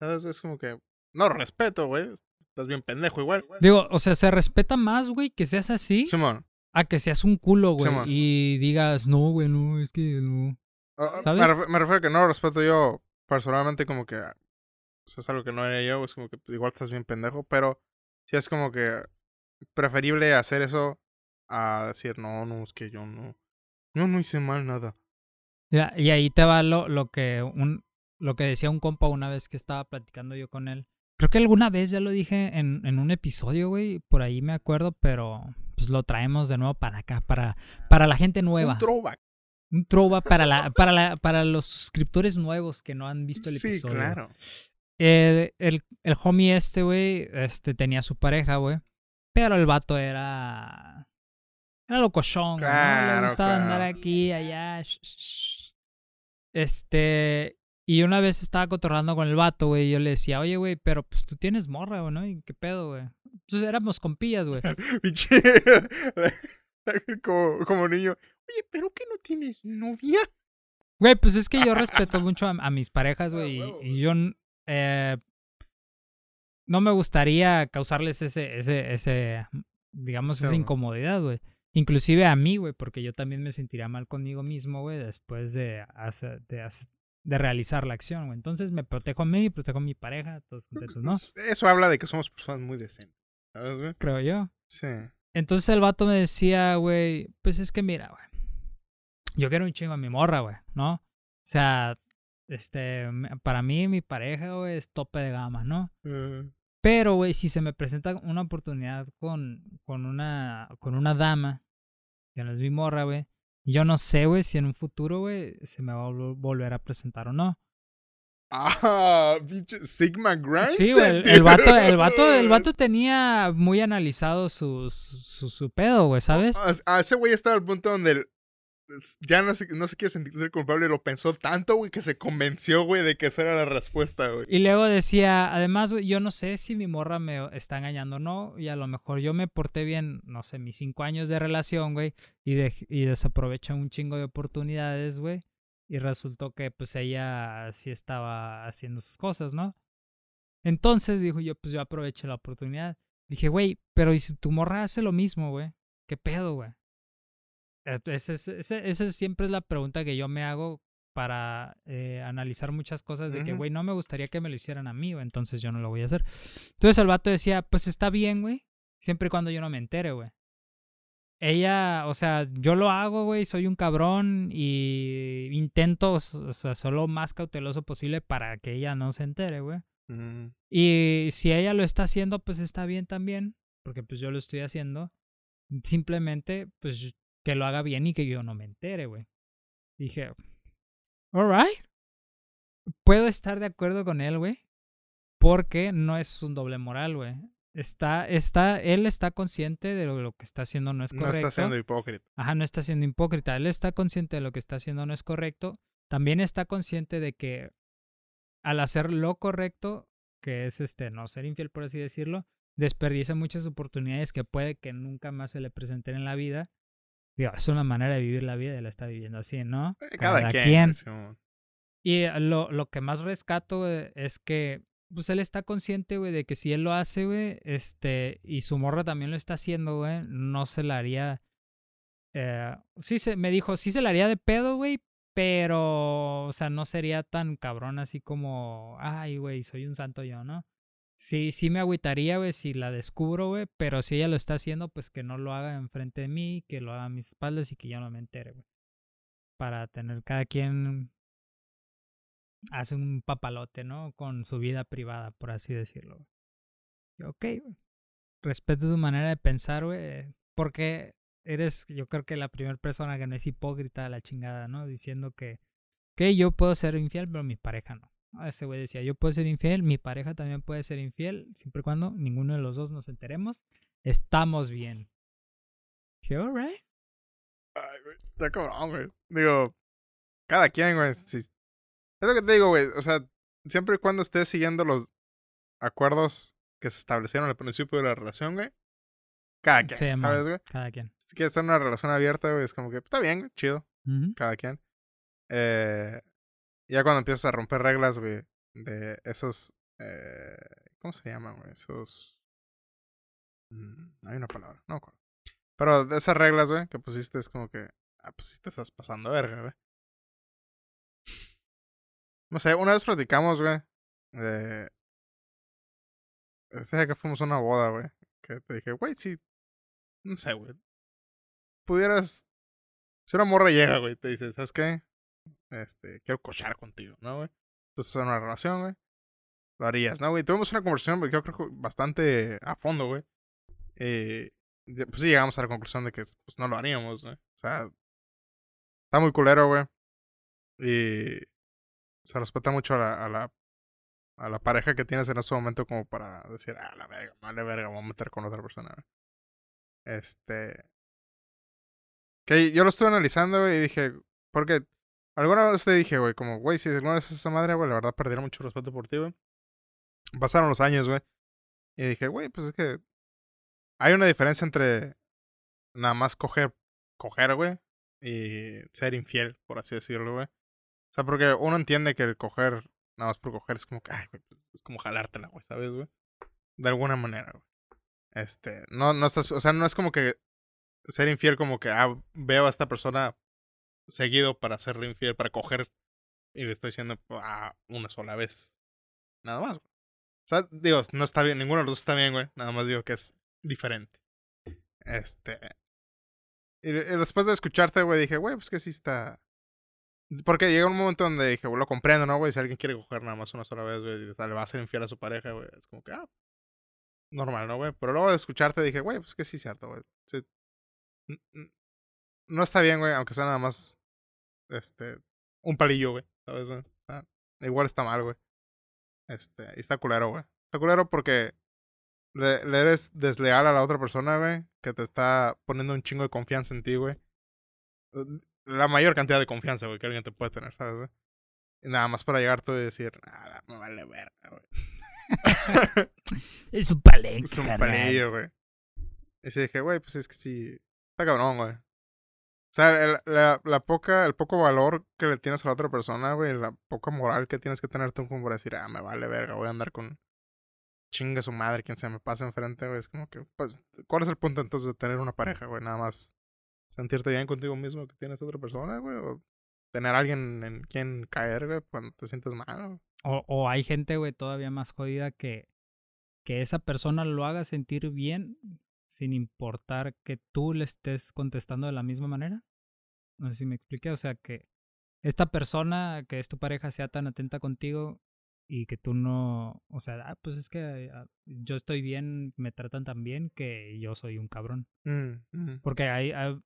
Speaker 1: ¿Sabes? Es como que, no, respeto, güey. Estás bien pendejo igual.
Speaker 2: Digo, o sea, se respeta más, güey, que seas así.
Speaker 1: Simón.
Speaker 2: A que seas un culo, güey.
Speaker 1: Simón.
Speaker 2: y digas, no, güey, no, es que no.
Speaker 1: Uh,
Speaker 2: ¿Sabes?
Speaker 1: me, ref me, refiero a que no respeto yo personalmente como que... O sea, es algo que no era yo, es como que igual estás bien pendejo, pero sí es como que preferible hacer eso a decir, no, no, es que yo no... Yo no hice mal nada.
Speaker 2: Ya, y ahí te va lo, lo que un lo que decía un compa una vez que estaba platicando yo con él. Creo que alguna vez ya lo dije en, en un episodio, güey, por ahí me acuerdo, pero pues lo traemos de nuevo para acá, para, para la gente nueva.
Speaker 1: Un throwback.
Speaker 2: Un throwback para, la, <laughs> para, la, para los suscriptores nuevos que no han visto el
Speaker 1: Sí,
Speaker 2: episodio.
Speaker 1: claro.
Speaker 2: El, el, el homie este, güey, este, tenía su pareja, güey. Pero el vato era... Era locochón, güey, ¿no?
Speaker 1: Claro,
Speaker 2: Le gustaba andar
Speaker 1: claro.
Speaker 2: aquí, allá. Este... Y una vez estaba cotorrando con el vato, güey, y yo le decía, oye, güey, pero pues tú tienes morra, güey, ¿no? ¿Y qué pedo, güey? Entonces éramos compillas, güey. <laughs> <laughs>
Speaker 1: Como, como niño. Oye, ¿pero qué no tienes novia?
Speaker 2: Güey, pues es que yo respeto <laughs> mucho a, a mis parejas,
Speaker 1: Ah,
Speaker 2: güey, y- yo eh, no me gustaría causarles ese, ese, ese digamos, esa incomodidad, güey. Inclusive a mí, güey, porque yo también me sentiría mal conmigo mismo, güey, después de, hacer, de, hacer- de realizar la acción, güey. Entonces me protejo a mí, protejo a mi pareja, todos contentos, ¿no?
Speaker 1: Eso habla de que somos personas muy decentes. ¿Sabes, güey?
Speaker 2: Creo yo.
Speaker 1: Sí.
Speaker 2: Entonces el vato me decía, güey, pues es que mira, güey. Yo quiero un chingo a mi morra, güey, ¿no? O sea, este, para mí mi pareja, güey, es tope de gama, ¿no? Pero, güey, si se me presenta una oportunidad con, con, una, con una dama, que no es mi morra, güey, yo no sé, güey, si en un futuro, güey, se me va a vol- volver a presentar o no.
Speaker 1: Ah, pinche Sigma Grind.
Speaker 2: Sí, güey, el, el vato, el, vato, el vato tenía muy analizado su, su, su pedo, güey, ¿sabes?
Speaker 1: Ah, ese güey estaba al punto donde ya no se, no quiere sentir culpable. Lo pensó tanto, güey, que se convenció, güey, de que esa era la respuesta, güey.
Speaker 2: Y luego decía, además, güey, yo no sé si mi morra me está engañando o no, y a lo mejor yo me porté bien, no sé, mis cinco años de relación, güey, y, de, y un chingo de oportunidades, güey, y resultó que, pues, ella sí estaba haciendo sus cosas, ¿no? Entonces, dijo yo, pues, yo aproveché la oportunidad. Dije, güey, pero ¿y si tu morra hace lo mismo, güey? ¿Qué pedo, güey? Eh, Esa es, esa siempre es la pregunta que yo me hago para eh, analizar muchas cosas de que, güey, no me gustaría que me lo hicieran a mí, güey, entonces yo no lo voy a hacer. Entonces el vato decía, pues está bien, güey, siempre y cuando yo no me entere, güey. Ella, o sea, yo lo hago, güey, soy un cabrón y intento, o sea, ser lo más cauteloso posible para que ella no se entere, güey. Y si ella lo está haciendo, pues está bien también, porque pues yo lo estoy haciendo. Simplemente, pues que lo haga bien y que yo no me entere, güey. Dije, alright. Puedo estar de acuerdo con él, güey, porque no es un doble moral, güey. Está, está, él está consciente de lo, lo que está haciendo no es
Speaker 1: no
Speaker 2: correcto.
Speaker 1: está siendo hipócrita.
Speaker 2: Ajá, no está siendo hipócrita. Él está consciente de lo que está haciendo no es correcto. También está consciente de que al hacer lo correcto, que es este no ser infiel, por así decirlo, desperdicia muchas oportunidades que puede que nunca más se le presenten en la vida. Digo, es una manera de vivir la vida y la está viviendo así, ¿no?
Speaker 1: Eh, Cada, quien.
Speaker 2: Y eh, lo, lo que más rescato güey, es que pues él está consciente, güey, de que si él lo hace, güey, este, y su morra también lo está haciendo, güey, no se la haría. Eh, sí, se, me dijo, sí se la haría de pedo, güey, pero, o sea, no sería tan cabrón así como, ay, güey, soy un santo yo, ¿no? Sí, sí me agüitaría, güey, si la descubro, güey, pero si ella lo está haciendo, pues que no lo haga enfrente de mí, que lo haga a mis espaldas y que yo no me entere, güey. Para tener cada quien hace un papalote, ¿no? Con su vida privada, por así decirlo. güey. Y, Ok, güey. Respeto tu manera de pensar, güey. Porque eres, yo creo que la primera persona que no es hipócrita a la chingada, ¿no? Diciendo que, que yo puedo ser infiel, pero mi pareja no. Ese güey decía, yo puedo ser infiel, mi pareja también puede ser infiel, siempre y cuando ninguno de los dos nos enteremos, estamos bien. Dije, alright.
Speaker 1: Ay, güey. Está cabrón, güey. Digo, cada quien, güey. si- Es lo que te digo, güey. O sea, siempre y cuando estés siguiendo los acuerdos que se establecieron al principio de la relación, güey. Cada quien,
Speaker 2: Sí, man,
Speaker 1: ¿sabes, güey?
Speaker 2: Cada quien.
Speaker 1: Si quieres tener una relación abierta, güey, es como que está bien, güey, chido. Cada quien. Eh, ya cuando empiezas a romper reglas, güey, de esos, eh, ¿cómo se llaman, güey? Esos... mm, hay una palabra, no acuerdo. Pero de esas reglas, güey, que pusiste es como que, ah, pues sí te estás pasando verga, güey. No sé, una vez platicamos, güey, de... Día que fuimos a una boda, güey, que te dije, güey, sí, no sé, güey. Pudieras si una morra llega, güey, te dice, ¿sabes qué? Este, quiero cochar contigo, ¿no, güey? Entonces, en una relación, güey. Lo harías, ¿no, güey? Tuvimos una conversación, bastante a fondo, güey. Eh, pues sí, llegamos a la conclusión de que pues, no lo haríamos, güey. O sea, está muy culero, güey. Y se respeta mucho a la, a la, a la pareja que tienes en ese momento como para decir, ah, la verga, vale verga, vamos a meter con otra persona, güey. Este, que yo lo estuve analizando, güey, y dije, porque alguna vez te dije, güey, como, güey, si alguna vez esa madre, güey, la verdad perdiera mucho respeto por ti, güey. Pasaron los años, güey. Y dije, güey, pues es que hay una diferencia entre nada más coger, coger, güey, y ser infiel, por así decirlo, güey. O sea, porque uno entiende que el coger, nada más por coger, es como que, ay, güey, pues, es como jalártela, güey, ¿sabes, güey? De alguna manera, güey. Este, no, no estás, o sea, no es como que ser infiel como que, ah, veo a esta persona seguido para serle infiel, para coger y le estoy diciendo ah, una sola vez. Nada más, güey. O sea, digo, no está bien, ninguno de los dos está bien, güey. Nada más digo que es diferente. Este. Y, después de escucharte, güey, dije, güey, pues que sí está. Porque llega un momento donde dije, güey, lo comprendo, ¿no, güey? Si alguien quiere coger nada más una sola vez, güey, y le va a ser infiel a su pareja, güey, es como que, ah, normal, ¿no, güey? Pero luego de escucharte dije, güey, pues que sí cierto, güey. No está bien, güey, aunque sea nada más, este, un palillo, güey, ¿sabes? Ah, igual está mal, güey. Este, y está culero, güey. Está culero porque le, eres desleal a la otra persona, güey, que te está poniendo un chingo de confianza en ti, güey. La mayor cantidad de confianza, güey, que alguien te puede tener, ¿sabes? Güey? Y nada más para llegar tú y decir, nada, me vale verga, güey. <laughs>
Speaker 2: es un palenque,
Speaker 1: Es un palillo, güey. Y sí dije, güey, pues es que sí, está cabrón, güey. O sea, el, la, la, poca, el poco valor que le tienes a la otra persona, güey, la poca moral que tienes que tener tú como para decir, ah, me vale verga, voy a andar con chinga su madre, quien se me pase enfrente, güey. Es como que, pues, ¿cuál es el punto entonces de tener una pareja, güey? Nada más sentirte bien contigo mismo que tienes a otra persona, güey, o tener a alguien en quien caer, güey, cuando te sientes mal.
Speaker 2: O, o hay gente, güey, todavía más jodida que, que esa persona lo haga sentir bien sin importar que tú le estés contestando de la misma manera. No sé si me expliqué, o sea, que esta persona, que es tu pareja, sea tan atenta contigo y que tú no, o sea, ah, pues es que ah, yo estoy bien, me tratan tan bien que yo soy un cabrón.
Speaker 1: Mm,
Speaker 2: Porque hay, hay,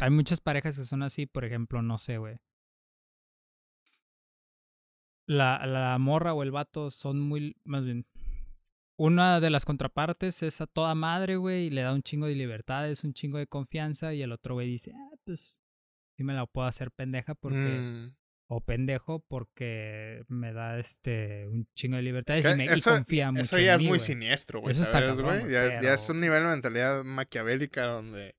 Speaker 2: hay, muchas parejas que son así, por ejemplo, no sé, güey. La, la morra o el vato son muy, más bien, una de las contrapartes es a toda madre, güey, y le da un chingo de libertades, un chingo de confianza, y el otro güey dice, ah, pues sí me la puedo hacer pendeja porque... Mm. O pendejo porque me da este un chingo de libertades y, me, confía mucho.
Speaker 1: Eso ya es muy siniestro, güey. Eso está güey. Ya, ya, es un nivel de mentalidad maquiavélica donde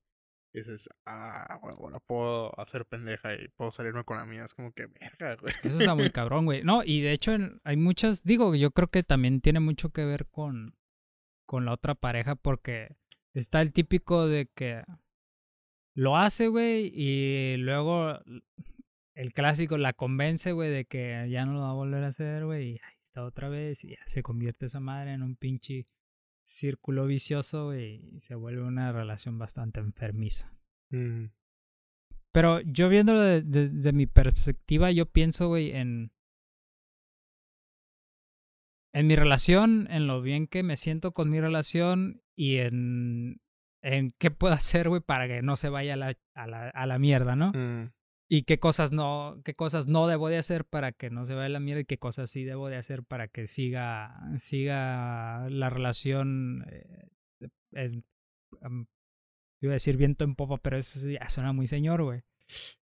Speaker 1: dices, ah, bueno, puedo hacer pendeja y puedo salirme con la mía. Es como que verga, güey.
Speaker 2: Eso está muy <laughs> cabrón, güey. No, y de hecho hay muchas, digo, yo creo que también tiene mucho que ver con, con la otra pareja porque está el típico de que lo hace, güey, y luego el clásico la convence, güey, de que ya no lo va a volver a hacer, güey, y ahí está otra vez, y ya se convierte esa madre en un pinche círculo vicioso y se vuelve una relación bastante enfermiza.
Speaker 1: Mm.
Speaker 2: Pero yo viéndolo desde mi perspectiva, yo pienso, güey, en... En mi relación, en lo bien que me siento con mi relación y en, en qué puedo <laughs> hacer, güey, para que no se vaya a la, a la, a la mierda, ¿no?
Speaker 1: Mm
Speaker 2: y qué cosas no, qué cosas no debo de hacer para que no se vaya la mierda y qué cosas sí debo de hacer para que siga, siga la relación, eh, iba a decir viento en popa, pero eso ya suena muy señor, güey.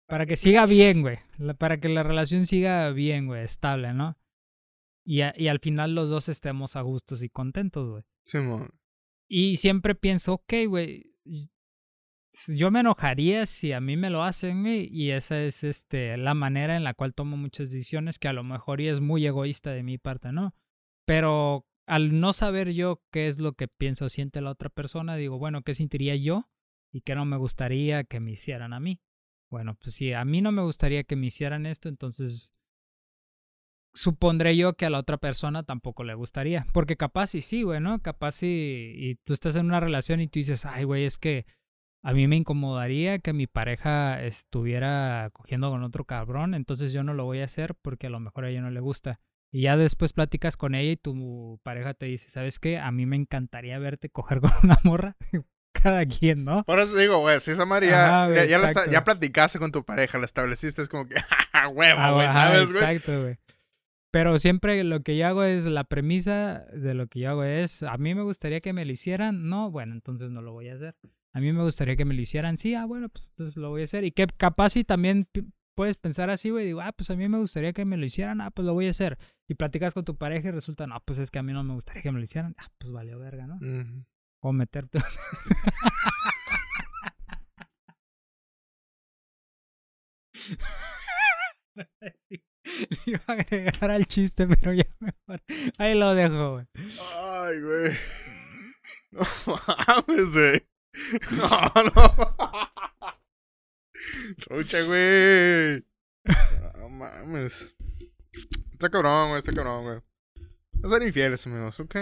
Speaker 2: Para que siga bien, güey. Para que la relación siga bien, güey, estable, ¿no? Y, y al final los dos estemos a gustos y contentos, güey.
Speaker 1: Sí,
Speaker 2: y siempre pienso, ok, güey, yo me enojaría si a mí me lo hacen y esa es este la manera en la cual tomo muchas decisiones que a lo mejor y es muy egoísta de mi parte, ¿no? Pero al no saber yo qué es lo que piensa o siente la otra persona, digo, bueno, ¿qué sentiría yo y qué no me gustaría que me hicieran a mí? Bueno, pues si a mí no me gustaría que me hicieran esto, entonces supondré yo que a la otra persona tampoco le gustaría. Porque capaz y sí, güey, ¿no? Capaz y, y tú estás en una relación y tú dices, ay, güey, es que a mí me incomodaría que mi pareja estuviera cogiendo con otro cabrón, entonces yo no lo voy a hacer porque a lo mejor a ella no le gusta. Y ya después platicas con ella y tu pareja te dice, ¿sabes qué? A mí me encantaría verte coger <laughs> con una morra. Cada quien, ¿no?
Speaker 1: Por eso digo, güey, si esa María ya, ya, ya, platicaste con tu pareja, la estableciste, es como que, <laughs> huevo, güey, ¿sabes, güey?
Speaker 2: Exacto, güey. Pero siempre lo que yo hago es, la premisa de lo que yo hago es, a mí me gustaría que me lo hicieran, no, bueno, entonces no lo voy a hacer a mí me gustaría que me lo hicieran. Sí, ah, bueno, pues entonces lo voy a hacer. Y que capaz si también puedes pensar así, güey, digo, ah, pues a mí me gustaría que me lo hicieran, ah, pues lo voy a hacer. Y platicas con tu pareja y resulta, no, pues es que a mí no me gustaría que me lo hicieran. Ah, pues vale, verga, ¿no? O meterte. <laughs> iba a agregar al chiste, pero ya mejor. Ahí lo dejo, güey.
Speaker 1: Ay, güey. <laughs> No mames, güey. <laughs> No, no. Trucha, güey. No mames. Está cabrón, güey, está cabrón, güey. No ser infieles, amigos, ¿ok?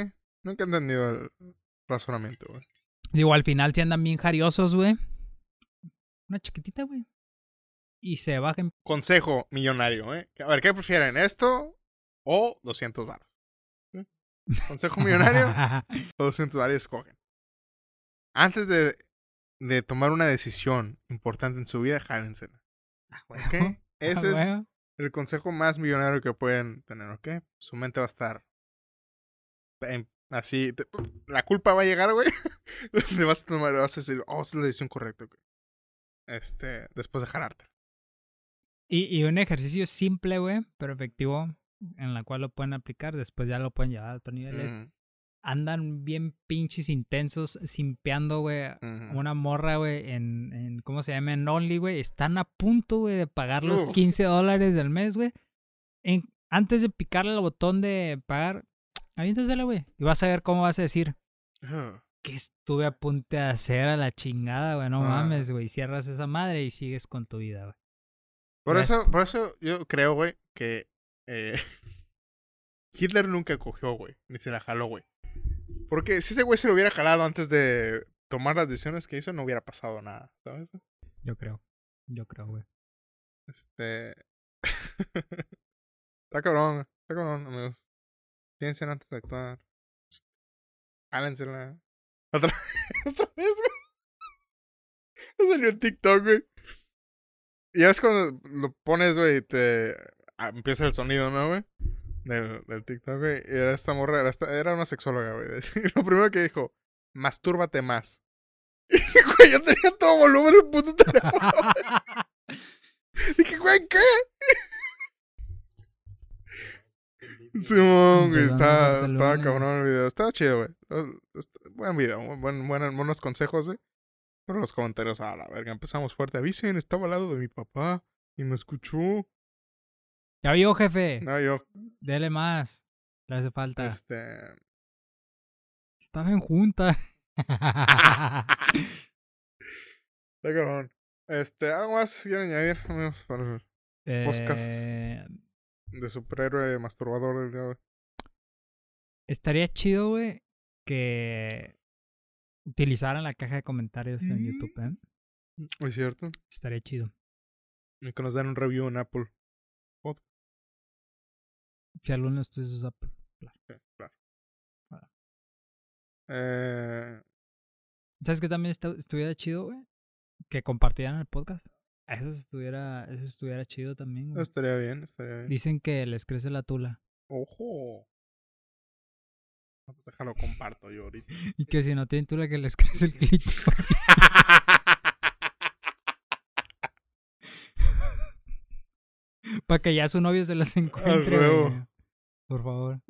Speaker 1: Nunca he entendido el razonamiento, güey.
Speaker 2: Digo, al final si andan bien jariosos, güey. Una chiquitita, güey. Y se bajen.
Speaker 1: Consejo millonario, ¿eh? A ver, ¿qué prefieren? ¿Esto o 200 baros? Consejo millonario <laughs> o 200 baros escogen. Antes de, de tomar una decisión importante en su vida, jálensela.
Speaker 2: Ah,
Speaker 1: ¿Ok?
Speaker 2: huevo, <laughs>
Speaker 1: Ese
Speaker 2: ah,
Speaker 1: es el consejo más millonario que pueden tener, ¿ok? Su mente va a estar en- así. te- la culpa va a llegar, güey. <laughs> Te vas a tomar, vas a decir, oh, es la decisión correcta, güey. Este, después de jalarte.
Speaker 2: Y, y un ejercicio simple, güey, pero efectivo, en la cual lo pueden aplicar, después ya lo pueden llevar a otro nivel. es,
Speaker 1: Ujú,
Speaker 2: Andan bien pinches intensos, simpeando, güey, una morra, güey, en, en, ¿cómo se llama? En Only, güey. Están a punto, güey, de pagar los
Speaker 1: Uf.
Speaker 2: 15 dólares del mes, güey. Antes de picarle el botón de pagar, aviéntatela, güey. Y vas a ver cómo vas a decir,
Speaker 1: Ugh.
Speaker 2: que estuve a punto de hacer a la chingada, güey. No
Speaker 1: Ah.
Speaker 2: mames, güey. Cierras esa madre y sigues con tu vida, güey.
Speaker 1: Por eso, por eso yo creo, güey, que eh, <laughs> Hitler nunca cogió, güey, ni se la jaló, güey. Porque si ese güey se lo hubiera jalado antes de tomar las decisiones que hizo, no hubiera pasado nada, ¿sabes?
Speaker 2: Yo creo. Yo creo, güey.
Speaker 1: Este. <laughs> está cabrón, está cabrón, amigos. Piensen antes de actuar. Jálensela. Otra, <laughs> otra vez, güey. Me salió en TikTok, güey. Y ves cuando lo pones, güey, y te. ah, empieza el sonido, ¿no, güey? Del, del TikTok, güey. Era esta morra, era, esta- era una sexóloga, güey. <laughs> Lo primero que dijo, mastúrbate más. <laughs> Y, güey, yo tenía todo volumen el puto teléfono. <laughs> Dije, güey, ¿qué? Simón, güey, estaba, estaba cabrón el video. Estaba chido, güey. Buen video, buen, buen- buenos consejos, güey. Pero los comentarios, a la verga, empezamos fuerte. Avisen, estaba al lado de mi papá y me escuchó.
Speaker 2: Ya vio, jefe.
Speaker 1: No, yo,
Speaker 2: Dele más. Le hace falta.
Speaker 1: este.
Speaker 2: Estaba en junta. <laughs>
Speaker 1: Está cabrón. Este, algo más quieren añadir, amigos, para el Podcast.
Speaker 2: Eh,
Speaker 1: de superhéroe masturbador del día de hoy.
Speaker 2: estaría chido, güey, que utilizaran la caja de comentarios en
Speaker 1: Mm.
Speaker 2: YouTube, ¿eh?
Speaker 1: Es cierto.
Speaker 2: Estaría chido.
Speaker 1: Y que nos den un review en Apple.
Speaker 2: Si al lunes tú dices Apple.
Speaker 1: Sí, claro. Eh,
Speaker 2: ¿Sabes que también esta- estuviera chido, güey? Que compartieran el podcast. Eso estuviera, eso estuviera chido también, güey.
Speaker 1: estaría bien, estaría bien.
Speaker 2: Dicen que les crece la tula.
Speaker 1: Ojo. Pues déjalo, comparto yo ahorita. <laughs>
Speaker 2: Y que si no tienen tula, que les <laughs> crece el clítoris. <laughs> Para que ya su novio se las <laughs> encuentre, güey. Por favor.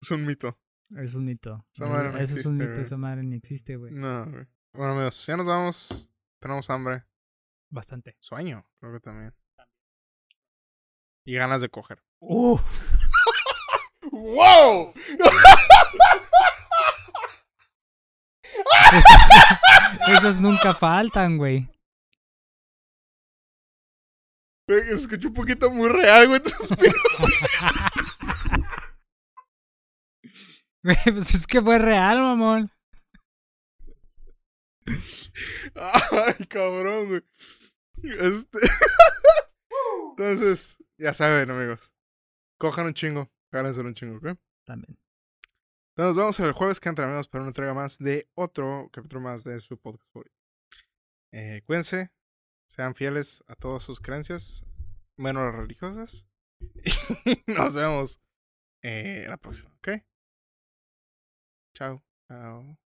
Speaker 1: es un mito.
Speaker 2: Es un mito.
Speaker 1: Esa madre no
Speaker 2: Eso es un
Speaker 1: existe,
Speaker 2: mito,
Speaker 1: güey.
Speaker 2: esa madre ni existe, güey.
Speaker 1: No, güey. Bueno, amigos, ya nos vamos. Tenemos hambre.
Speaker 2: Bastante.
Speaker 1: Sueño, creo que también. Y ganas de coger.
Speaker 2: Uf.
Speaker 1: ¡Wow! <laughs>
Speaker 2: Esas, esas nunca faltan, güey.
Speaker 1: Se escuchó un poquito muy real, güey. <laughs>
Speaker 2: Güey, pues es que fue real, mamón.
Speaker 1: Ay, cabrón, güey. Este. <laughs> Entonces, ya saben, amigos. Cojan un chingo. Háganse un chingo, ¿ok?
Speaker 2: También.
Speaker 1: Nos vemos el jueves que entra, amigos, para una entrega más de otro capítulo más de su podcast. Eh, cuídense. Sean fieles a todas sus creencias, menos las religiosas. <laughs> Y nos vemos eh, la próxima, ¿ok? Chao. Chao.